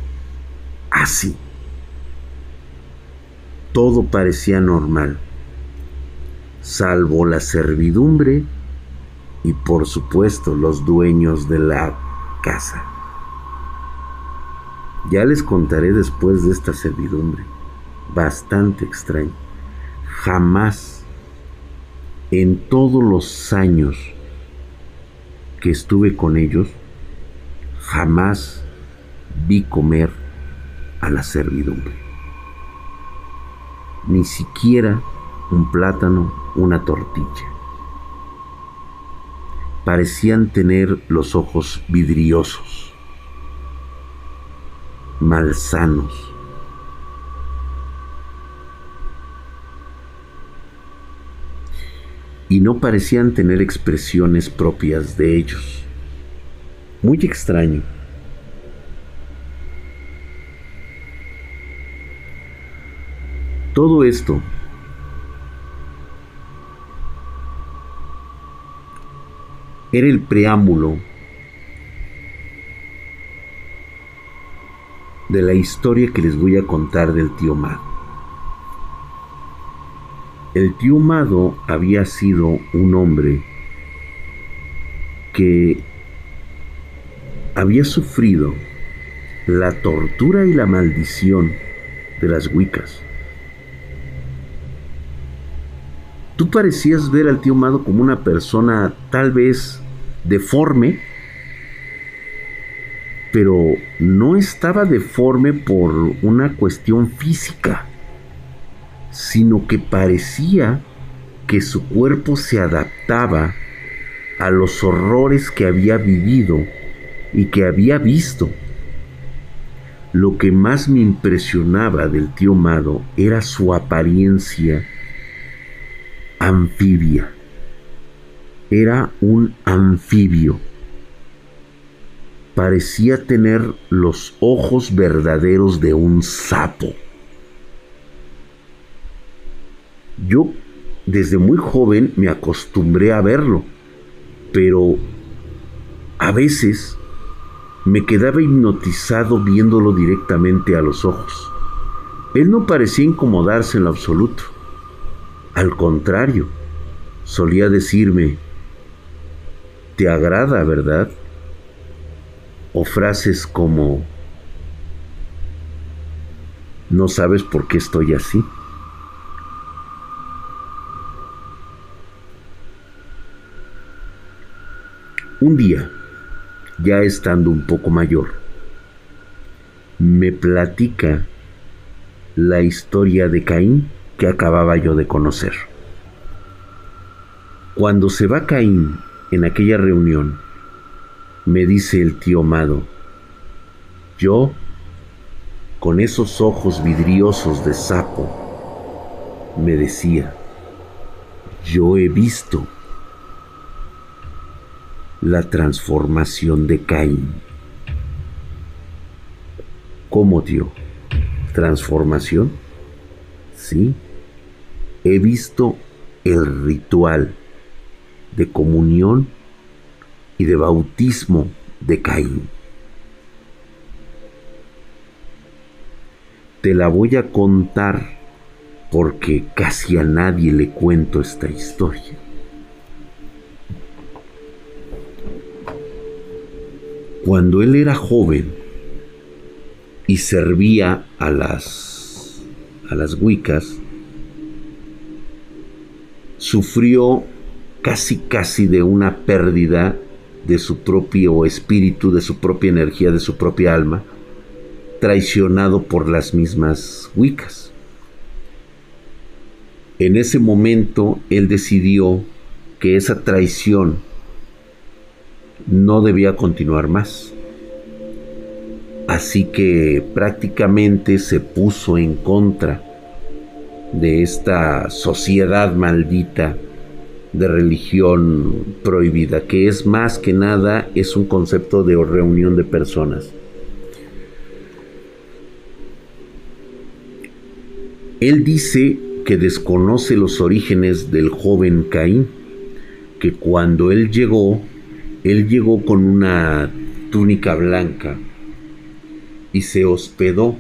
Así. Todo parecía normal salvo la servidumbre y por supuesto los dueños de la casa. Ya les contaré después de esta servidumbre, bastante extraño. Jamás en todos los años que estuve con ellos, jamás vi comer a la servidumbre. Ni siquiera un plátano, una tortilla. Parecían tener los ojos vidriosos, malsanos. Y no parecían tener expresiones propias de ellos. Muy extraño. Todo esto era el preámbulo de la historia que les voy a contar del tío Mado. El tío Mado había sido un hombre que había sufrido la tortura y la maldición de las Wiccas. Tú parecías ver al tío Mado como una persona tal vez deforme, pero no estaba deforme por una cuestión física, sino que parecía que su cuerpo se adaptaba a los horrores que había vivido y que había visto. Lo que más me impresionaba del tío Mado era su apariencia anfibia. Era un anfibio. Parecía tener los ojos verdaderos de un sapo. Yo desde muy joven me acostumbré a verlo, pero a veces me quedaba hipnotizado viéndolo directamente a los ojos. Él no parecía incomodarse en lo absoluto. Al contrario, solía decirme, ¿te agrada, verdad? O frases como, no sabes por qué estoy así. Un día, ya estando un poco mayor, me platica la historia de Caín que acababa yo de conocer. Cuando se va Caín en aquella reunión, me dice el tío Mado, yo, con esos ojos vidriosos de sapo, me decía, yo he visto la transformación de Caín. ¿Cómo, tío? ¿Transformación? Sí he visto el ritual de comunión y de bautismo de Caín. Te la voy a contar porque casi a nadie le cuento esta historia. Cuando él era joven y servía a las a las Wiccas, sufrió casi casi de una pérdida de su propio espíritu, de su propia energía, de su propia alma, traicionado por las mismas Wiccas. En ese momento él decidió que esa traición no debía continuar más. Así que prácticamente se puso en contra de esta sociedad maldita de religión prohibida, que es más que nada es un concepto de reunión de personas. Él dice que desconoce los orígenes del joven Caín, que cuando él llegó, él llegó con una túnica blanca y se hospedó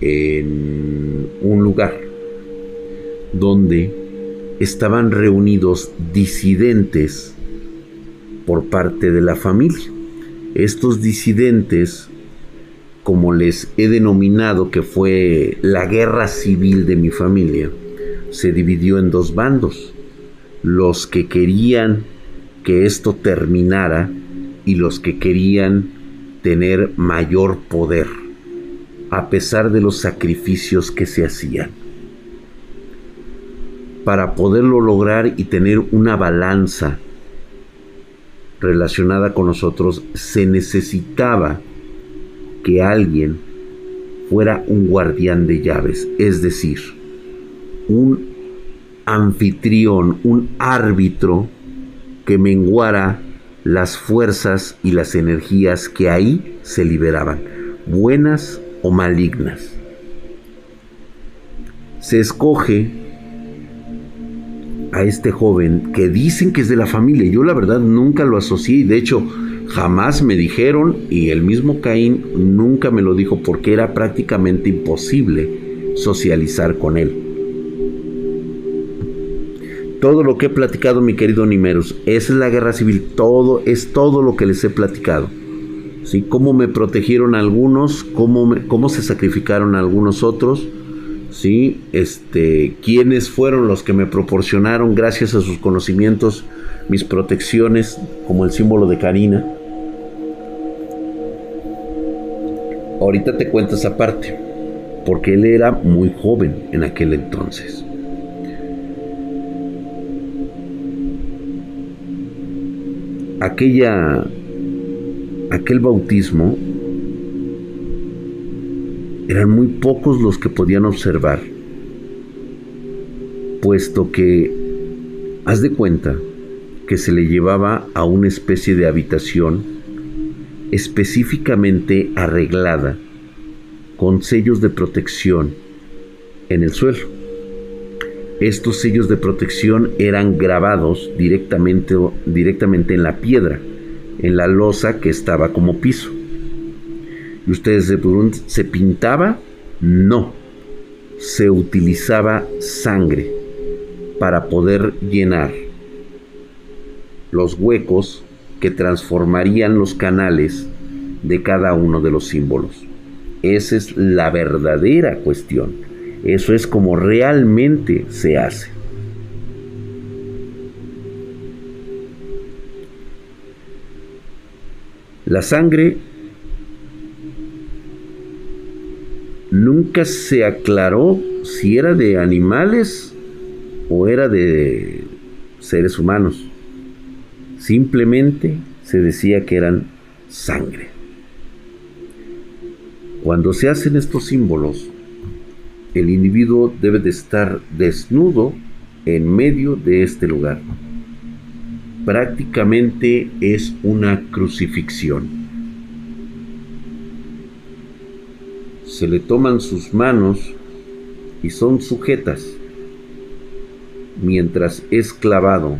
en un lugar donde estaban reunidos disidentes por parte de la familia. Estos disidentes, como les he denominado que fue la guerra civil de mi familia, se dividió en dos bandos. Los que querían que esto terminara y los que querían tener mayor poder a pesar de los sacrificios que se hacían. Para poderlo lograr y tener una balanza relacionada con nosotros, se necesitaba que alguien fuera un guardián de llaves, es decir, un anfitrión, un árbitro que menguara las fuerzas y las energías que ahí se liberaban, buenas o malignas. Se escoge a este joven que dicen que es de la familia. Yo la verdad nunca lo asocié y de hecho jamás me dijeron y el mismo Caín nunca me lo dijo porque era prácticamente imposible socializar con él. Todo lo que he platicado, mi querido Nimerus, esa es la guerra civil, todo es todo lo que les he platicado. ¿Sí? Cómo me protegieron algunos, cómo, cómo se sacrificaron algunos otros, ¿sí? Este, quiénes fueron los que me proporcionaron, gracias a sus conocimientos, mis protecciones, como el símbolo de Karina. Ahorita te cuento esa parte, porque él era muy joven en aquel entonces. Aquella aquel bautismo eran muy pocos los que podían observar, puesto que, haz de cuenta, que se le llevaba a una especie de habitación específicamente arreglada con sellos de protección en el suelo. Estos sellos de protección eran grabados directamente, directamente en la piedra en la losa que estaba como piso. Y ustedes se preguntan, ¿se pintaba? No. Se utilizaba sangre para poder llenar los huecos que transformarían los canales de cada uno de los símbolos. Esa es la verdadera cuestión. Eso es como realmente se hace. La sangre nunca se aclaró si era de animales o era de seres humanos. Simplemente se decía que eran sangre. Cuando se hacen estos símbolos, el individuo debe de estar desnudo en medio de este lugar prácticamente es una crucifixión. Se le toman sus manos y son sujetas mientras es clavado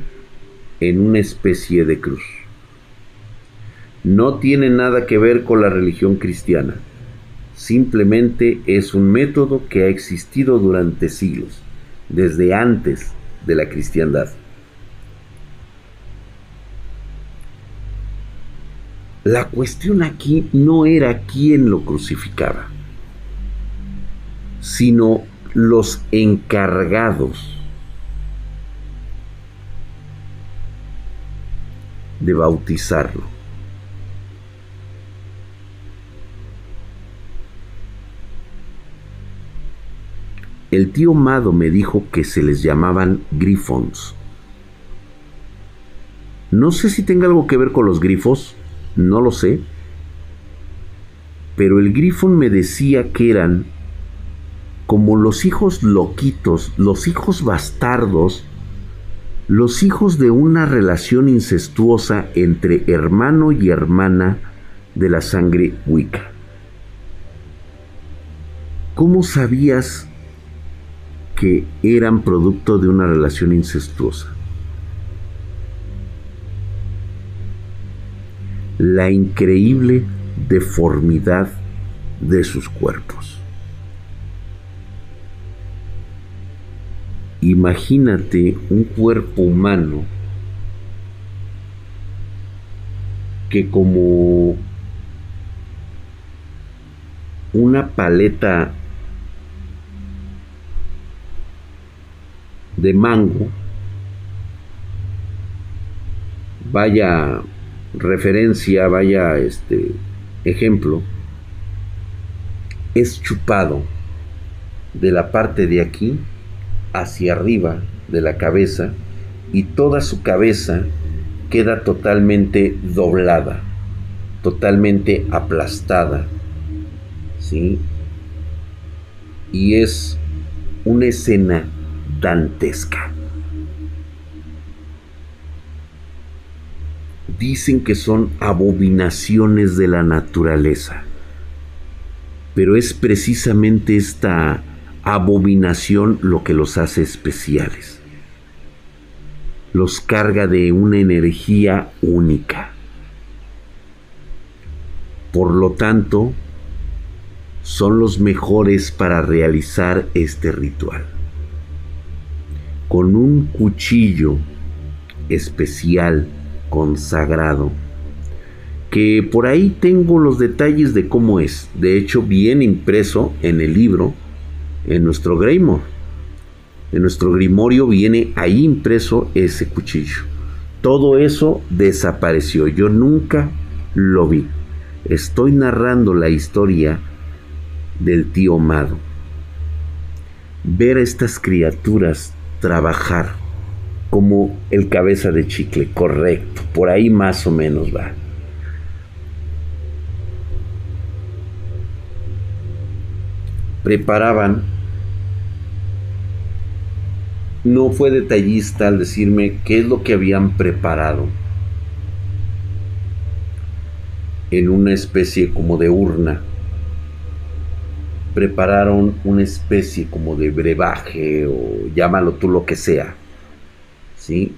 en una especie de cruz. No tiene nada que ver con la religión cristiana, simplemente es un método que ha existido durante siglos, desde antes de la cristiandad. La cuestión aquí no era quién lo crucificaba, sino los encargados de bautizarlo. El tío Mado me dijo que se les llamaban grifons. No sé si tenga algo que ver con los grifos, no lo sé, pero el grifón me decía que eran como los hijos loquitos, los hijos bastardos, los hijos de una relación incestuosa entre hermano y hermana de la sangre Wicca. ¿Cómo sabías que eran producto de una relación incestuosa? La increíble deformidad de sus cuerpos. Imagínate un cuerpo humano que como una paleta de mango vaya referencia, vaya este ejemplo, es chupado de la parte de aquí hacia arriba de la cabeza y toda su cabeza queda totalmente doblada, totalmente aplastada, ¿sí? Y es una escena dantesca. Dicen que son abominaciones de la naturaleza. Pero es precisamente esta abominación lo que los hace especiales. Los carga de una energía única. Por lo tanto, son los mejores para realizar este ritual. Con un cuchillo especial consagrado que por ahí tengo los detalles de cómo es. De hecho, viene impreso en el libro, en nuestro Grimorio. En nuestro Grimorio viene ahí impreso ese cuchillo. Todo eso desapareció. Yo nunca lo vi. Estoy narrando la historia del tío Mado. Ver a estas criaturas trabajar como el cabeza de chicle, correcto, por ahí más o menos va. Preparaban, no fue detallista al decirme qué es lo que habían preparado en una especie como de urna. Prepararon una especie como de brebaje o llámalo tú lo que sea,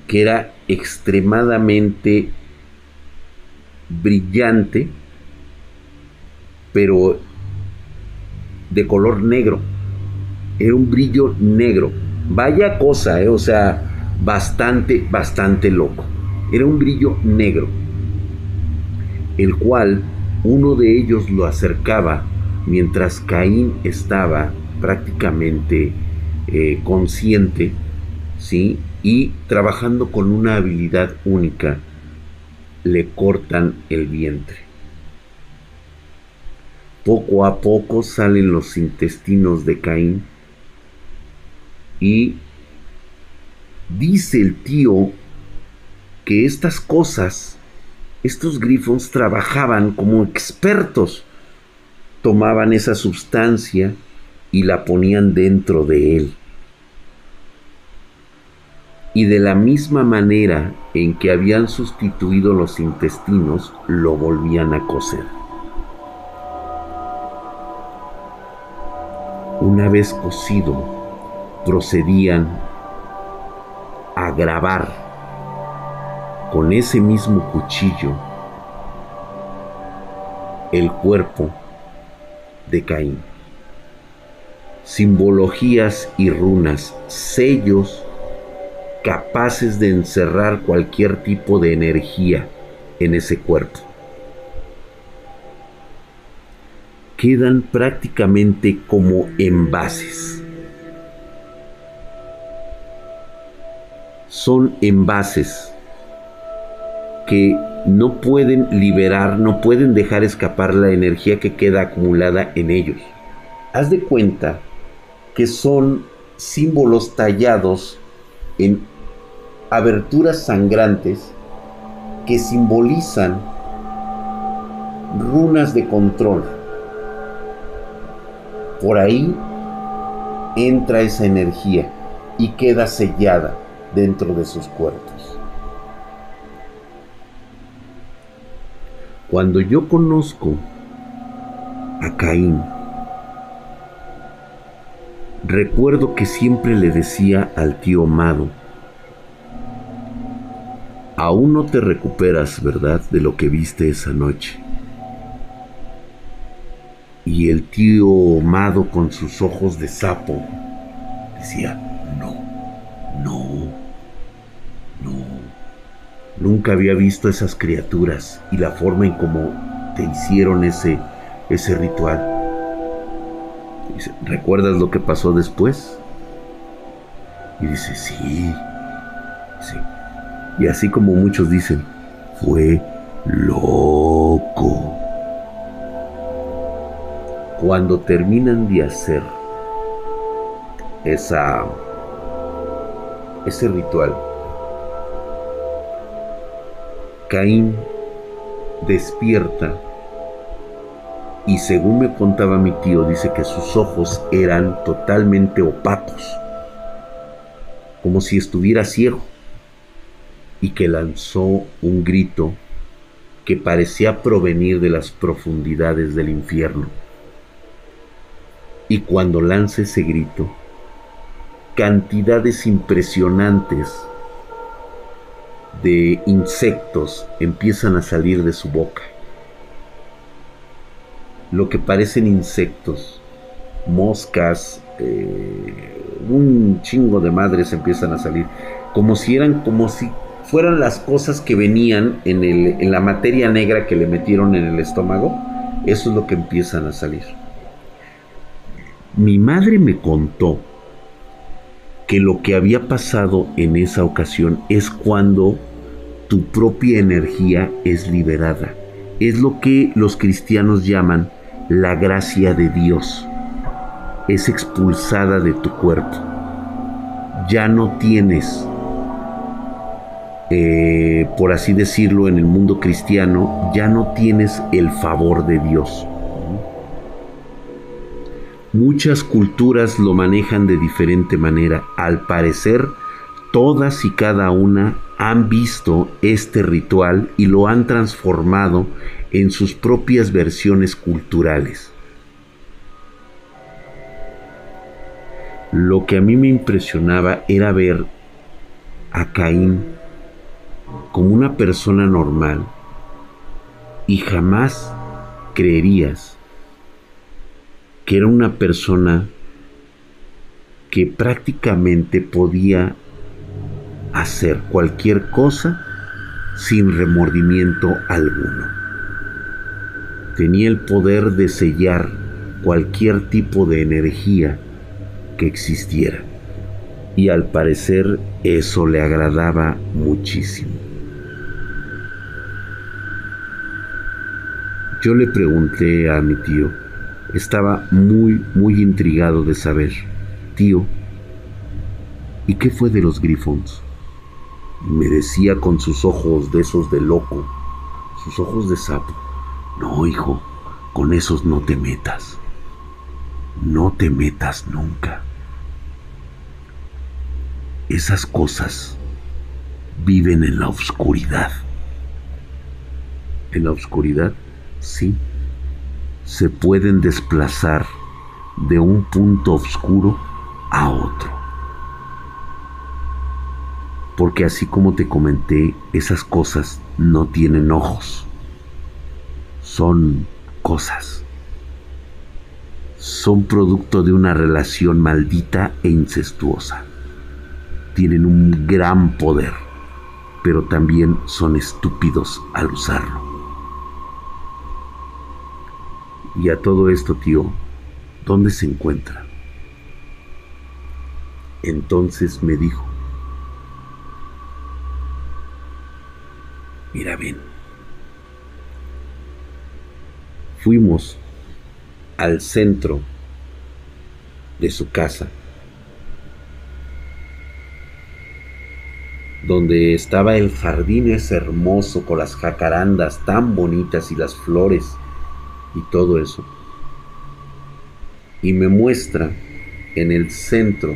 que era extremadamente brillante, pero de color negro. Era un brillo negro. Vaya cosa, ¿eh? o sea, bastante, bastante loco. Era un brillo negro el cual uno de ellos lo acercaba mientras Caín estaba prácticamente eh, consciente, ¿sí? Y trabajando con una habilidad única, le cortan el vientre. Poco a poco salen los intestinos de Caín y dice el tío que estas cosas estos grifos trabajaban como expertos. Tomaban esa sustancia y la ponían dentro de él. Y de la misma manera en que habían sustituido los intestinos, lo volvían a coser. Una vez cocido, procedían a grabar con ese mismo cuchillo el cuerpo de Caín. Simbologías y runas, sellos capaces de encerrar cualquier tipo de energía en ese cuerpo. Quedan prácticamente como envases. Son envases que no pueden liberar, no pueden dejar escapar la energía que queda acumulada en ellos. Haz de cuenta que son símbolos tallados en aberturas sangrantes que simbolizan runas de control. Por ahí entra esa energía y queda sellada dentro de sus cuerpos. Cuando yo conozco a Caín, recuerdo que siempre le decía al tío Amado, aún no te recuperas, ¿verdad?, de lo que viste esa noche. Y el tío Amado con sus ojos de sapo decía, no, no, Nunca había visto esas criaturas y la forma en cómo te hicieron ese, ese ritual. ¿recuerdas lo que pasó después? Y dice, sí, sí. Y así como muchos dicen, fue loco. Cuando terminan de hacer esa, ese ritual, Caín despierta y según me contaba mi tío, dice que sus ojos eran totalmente opacos, como si estuviera ciego, y que lanzó un grito que parecía provenir de las profundidades del infierno. Y cuando lanza ese grito, cantidades impresionantes de insectos empiezan a salir de su boca. Lo que parecen insectos, moscas, eh, un chingo de madres empiezan a salir, como si eran, como si fueran las cosas que venían en, la materia negra que le metieron en el estómago, eso es lo que empiezan a salir. Mi madre me contó que lo que había pasado en esa ocasión es cuando tu propia energía es liberada. Es lo que los cristianos llaman la gracia de Dios. Es expulsada de tu cuerpo. Ya no tienes, eh, por así decirlo, en el mundo cristiano, ya no tienes el favor de Dios. Muchas culturas lo manejan de diferente manera. Al parecer, todas y cada una han visto este ritual y lo han transformado en sus propias versiones culturales. Lo que a mí me impresionaba era ver a Caín como una persona normal y jamás creerías que era una persona que prácticamente podía hacer cualquier cosa sin remordimiento alguno. Tenía el poder de sellar cualquier tipo de energía que existiera. Y al parecer eso le agradaba muchísimo. Yo le pregunté a mi tío, estaba muy, muy intrigado de saber, tío, ¿y qué fue de los Griffons? me decía con sus ojos de esos de loco, sus ojos de sapo, no, hijo, con esos no te metas, no te metas nunca. Esas cosas viven en la oscuridad. En la oscuridad, sí se pueden desplazar de un punto oscuro a otro. Porque así como te comenté, esas cosas no tienen ojos. Son cosas. Son producto de una relación maldita e incestuosa. Tienen un gran poder, pero también son estúpidos al usarlo. Y a todo esto, tío, ¿dónde se encuentra? Entonces me dijo, mira bien, fuimos al centro de su casa, donde estaba el jardín ese hermoso con las jacarandas tan bonitas y las flores y todo eso. Y me muestra en el centro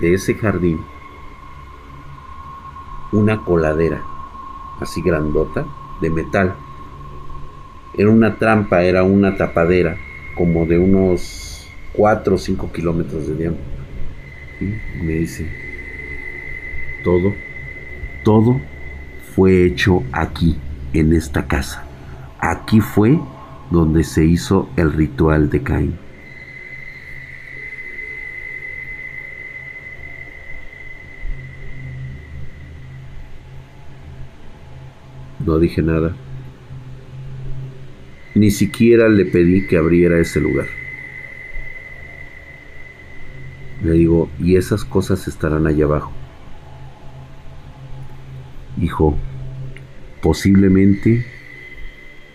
de ese jardín una coladera, así grandota, de metal. Era una trampa, era una tapadera, como de unos 4 o 5 kilómetros de diámetro. Y me dice, todo, todo fue hecho aquí, en esta casa. Aquí fue donde se hizo el ritual de Caín. No dije nada. Ni siquiera le pedí que abriera ese lugar. Le digo, y esas cosas estarán allá abajo. Posiblemente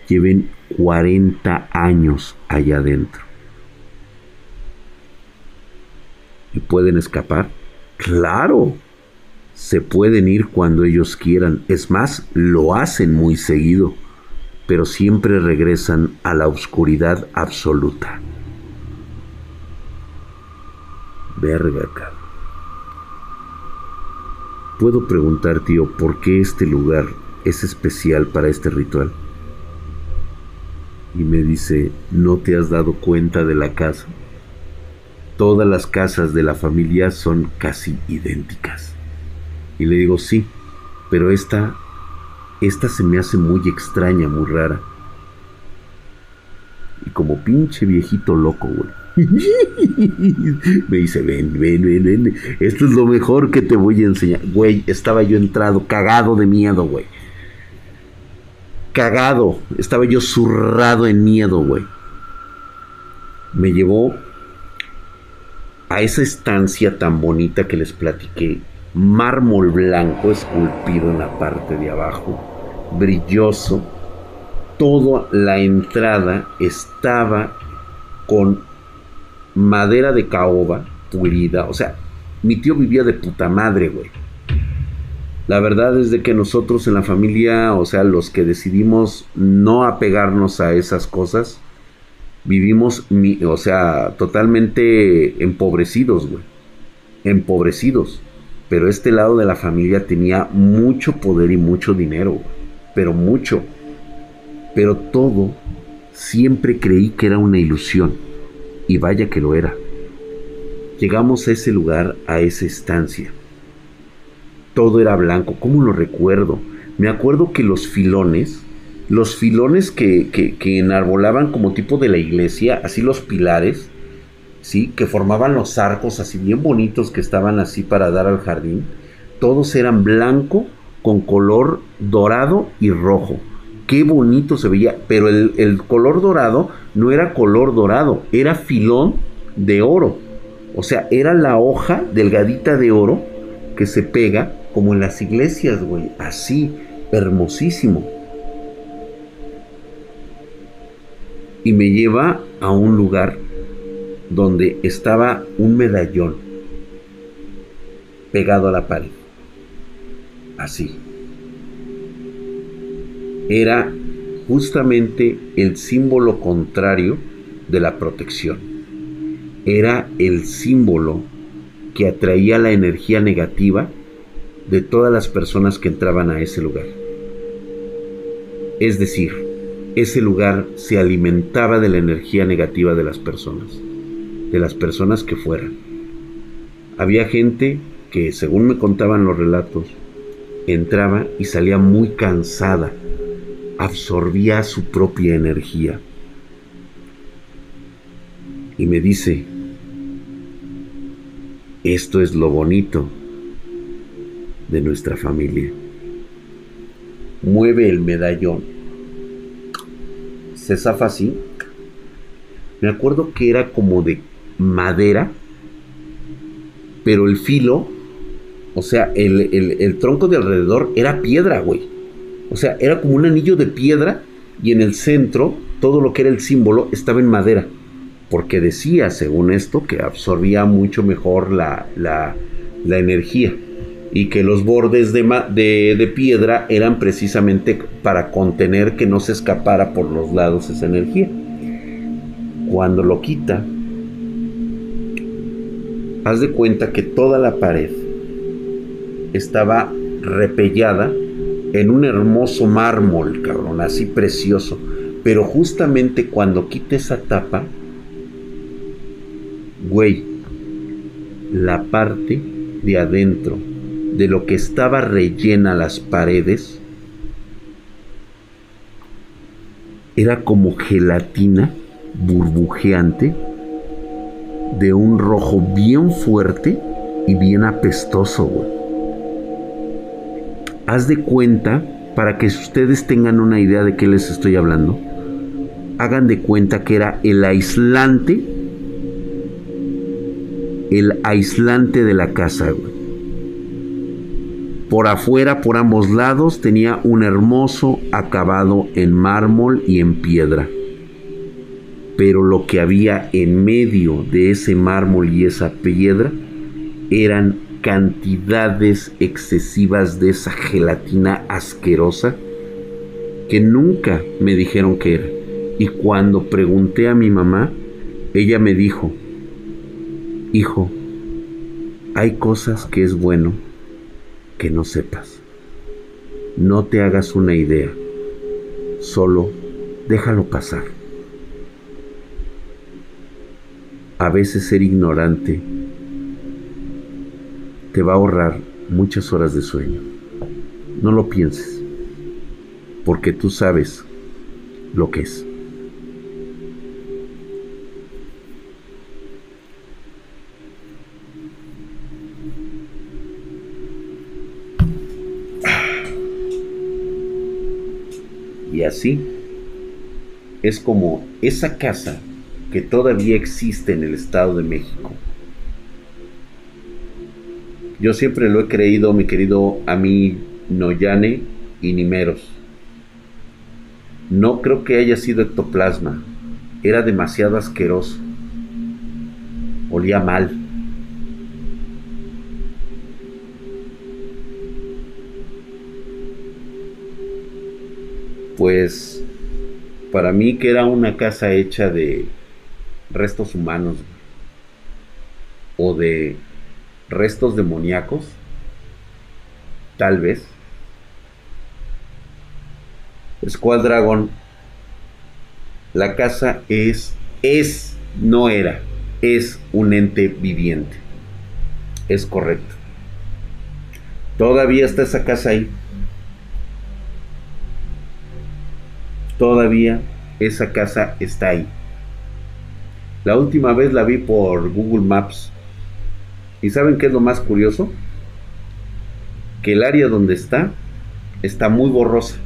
lleven 40 años allá adentro. ¿Y pueden escapar? Claro, se pueden ir cuando ellos quieran. Es más, lo hacen muy seguido, pero siempre regresan a la oscuridad absoluta. Verga, cabrón. Puedo preguntar, tío, por qué este lugar es especial para este ritual y me dice, ¿no te has dado cuenta de la casa? Todas las casas de la familia son casi idénticas. Y le digo, sí, pero esta, esta se me hace muy extraña, muy rara. Y como pinche viejito loco, güey. *laughs* Me dice, ven, ven, ven, ven. Esto es lo mejor que te voy a enseñar. Güey, estaba yo entrado, cagado de miedo, güey. Cagado. Estaba yo zurrado en miedo, güey. Me llevó a esa estancia tan bonita que les platiqué. Mármol blanco esculpido en la parte de abajo. Brilloso. Toda la entrada estaba con madera de caoba pulida. O sea, mi tío vivía de puta madre, güey. La verdad es de que nosotros en la familia, o sea, los que decidimos no apegarnos a esas cosas, vivimos, o sea, totalmente empobrecidos, güey. Empobrecidos. Pero este lado de la familia tenía mucho poder y mucho dinero, Pero mucho. Pero todo siempre creí que era una ilusión. Y vaya que lo era. Llegamos a ese lugar, a esa estancia. Todo era blanco, ¿cómo lo recuerdo? Me acuerdo que los filones, los filones que, que, enarbolaban como tipo de la iglesia, así los pilares, ¿sí? que formaban los arcos así bien bonitos que estaban así para dar al jardín, todos eran blanco con color dorado y rojo. Qué bonito se veía, pero el, el color dorado no era color dorado, era filón de oro. O sea, era la hoja delgadita de oro que se pega como en las iglesias, güey. Así, hermosísimo. Y me lleva a un lugar donde estaba un medallón pegado a la pared. Así. Era justamente el símbolo contrario de la protección. Era el símbolo que atraía la energía negativa de todas las personas que entraban a ese lugar. Es decir, ese lugar se alimentaba de la energía negativa de las personas, de las personas que fueran. Había gente que, según me contaban los relatos, entraba y salía muy cansada, absorbía su propia energía. Y me dice, esto es lo bonito de nuestra familia. Mueve el medallón. Se zafa así. Me acuerdo que era como de madera, pero el filo, o sea, el, tronco de alrededor era piedra, güey. O sea, era como un anillo de piedra y en el centro todo lo que era el símbolo estaba en madera. Porque decía, según esto, que absorbía mucho mejor la, la, energía y que los bordes de, de, piedra eran precisamente para contener que no se escapara por los lados esa energía. Cuando lo quita, haz de cuenta que toda la pared estaba repellada en un hermoso mármol, cabrón, así precioso. Pero justamente cuando quita esa tapa, güey, la parte de adentro de lo que estaba rellena las paredes era como gelatina burbujeante de un rojo bien fuerte y bien apestoso, Haz de cuenta, para que ustedes tengan una idea de qué les estoy hablando, hagan de cuenta que era el aislante, el aislante de la casa. Por afuera, por ambos lados, tenía un hermoso acabado en mármol y en piedra. Pero lo que había en medio de ese mármol y esa piedra eran cantidades excesivas de esa gelatina asquerosa que nunca me dijeron que era. Y cuando pregunté a mi mamá, ella me dijo, hijo, hay cosas que es bueno que no sepas. No te hagas una idea, solo déjalo pasar. A veces ser ignorante te va a ahorrar muchas horas de sueño. No lo pienses, porque tú sabes lo que es. Y así es como esa casa que todavía existe en el Estado de México yo siempre lo he creído, mi querido mí Noyane y Nimeros. No creo que haya sido ectoplasma. Era demasiado asqueroso. Olía mal. Pues para mí que era una casa hecha de restos humanos o de restos demoníacos, tal vez. Squad Dragon, la casa es, es, no era, es un ente viviente. Es correcto. Todavía está esa casa ahí. Todavía esa casa está ahí. La última vez la vi por Google Maps. ¿Y saben qué es lo más curioso? Que el área donde está está muy borrosa.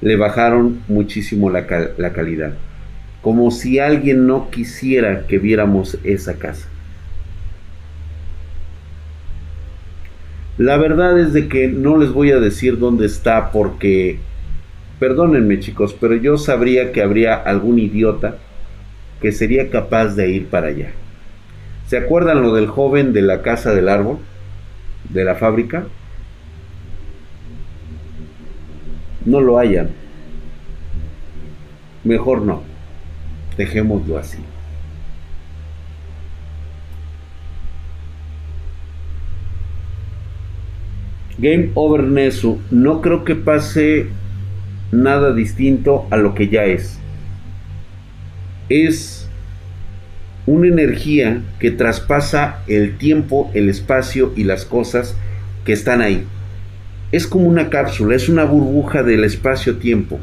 Le bajaron muchísimo la, la calidad. Como si alguien no quisiera que viéramos esa casa. La verdad es de que no les voy a decir dónde está porque, perdónenme chicos, pero yo sabría que habría algún idiota que sería capaz de ir para allá. ¿Se acuerdan lo del joven de la casa del árbol? De la fábrica. No lo hayan. Mejor no. Dejémoslo así. Game Over Nesu. No creo que pase nada distinto a lo que ya es es una energía que traspasa el tiempo, el espacio y las cosas que están ahí. Es como una cápsula, es una burbuja del espacio-tiempo.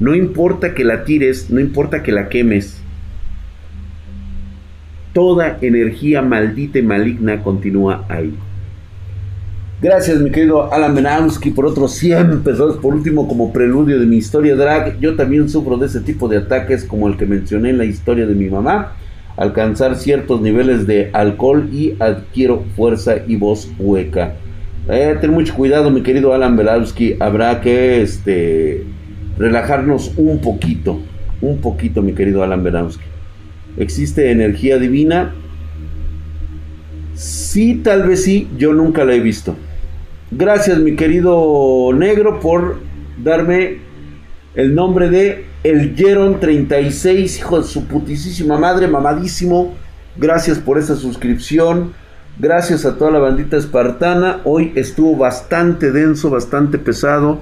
No importa que la tires, no importa que la quemes. Toda energía maldita y maligna continúa ahí. Gracias, mi querido Alan Benamsky, por otros 100 pesos. Por último, como preludio de mi historia drag, yo también sufro de ese tipo de ataques como el que mencioné en la historia de mi mamá. Alcanzar ciertos niveles de alcohol y adquiero fuerza y voz hueca. Eh, ten mucho cuidado, mi querido Alan Belowski. Habrá que este, relajarnos un poquito. Un poquito, mi querido Alan Belowski. Existe energía divina. Sí, tal vez sí, yo nunca la he visto. Gracias, mi querido negro, por darme el nombre de El Jeron 36, hijo de su putísima madre, mamadísimo. Gracias por esa suscripción. Gracias a toda la bandita espartana. Hoy estuvo bastante denso, bastante pesado.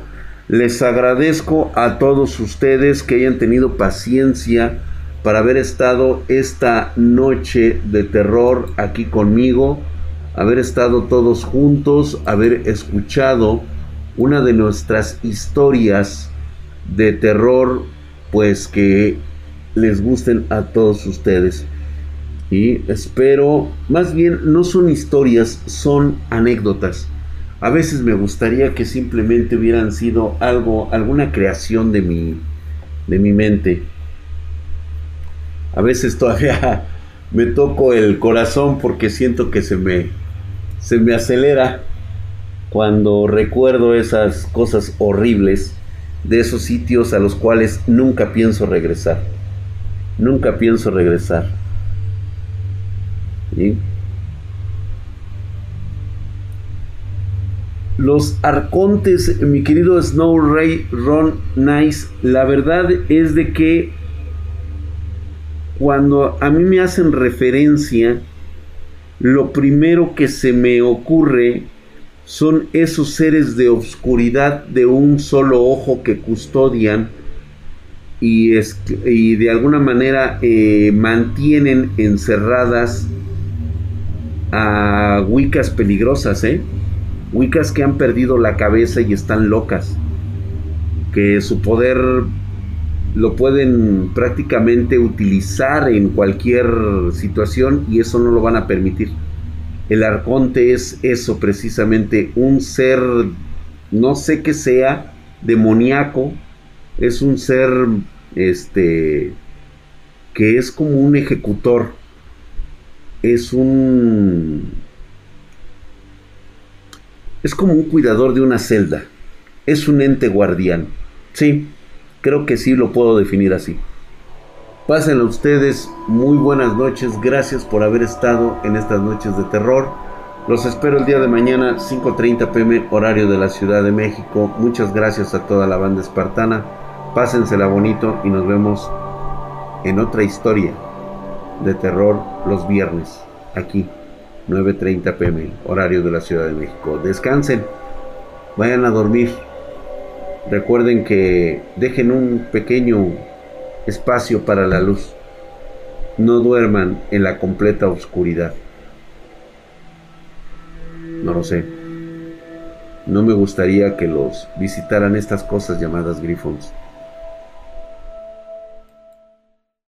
Les agradezco a todos ustedes que hayan tenido paciencia para haber estado esta noche de terror aquí conmigo haber estado todos juntos, haber escuchado una de nuestras historias de terror, pues que les gusten a todos ustedes. Y espero, más bien no son historias, son anécdotas. A veces me gustaría que simplemente hubieran sido algo, alguna creación de mi, de mi mente. A veces todavía *laughs* me toco el corazón porque siento que se me, se me acelera cuando recuerdo esas cosas horribles de esos sitios a los cuales nunca pienso regresar. Nunca pienso regresar. Los arcontes, mi querido Snow Ray Ron Nice, la verdad es de que cuando a mí me hacen referencia lo primero que se me ocurre son esos seres de obscuridad de un solo ojo que custodian y, y de alguna manera eh, mantienen encerradas a Wiccas peligrosas, ¿eh? Wiccas que han perdido la cabeza y están locas, que su poder lo pueden prácticamente utilizar en cualquier situación y eso no lo van a permitir. El arconte es eso precisamente, un ser, no sé qué sea, demoníaco, es un ser este que es como un ejecutor, es un es como un cuidador de una celda, es un ente guardián. Sí, creo que sí lo puedo definir así. Pásenlo ustedes, muy buenas noches, gracias por haber estado en estas noches de terror. Los espero el día de mañana, 5.30 pm, horario de la Ciudad de México. Muchas gracias a toda la banda espartana. Pásensela bonito y nos vemos en otra historia de terror los viernes, aquí, 9.30 pm, horario de la Ciudad de México. Descansen, vayan a dormir. Recuerden que dejen un pequeño espacio para la luz. No duerman en la completa oscuridad. No lo sé. No me gustaría que los visitaran estas cosas llamadas grifons.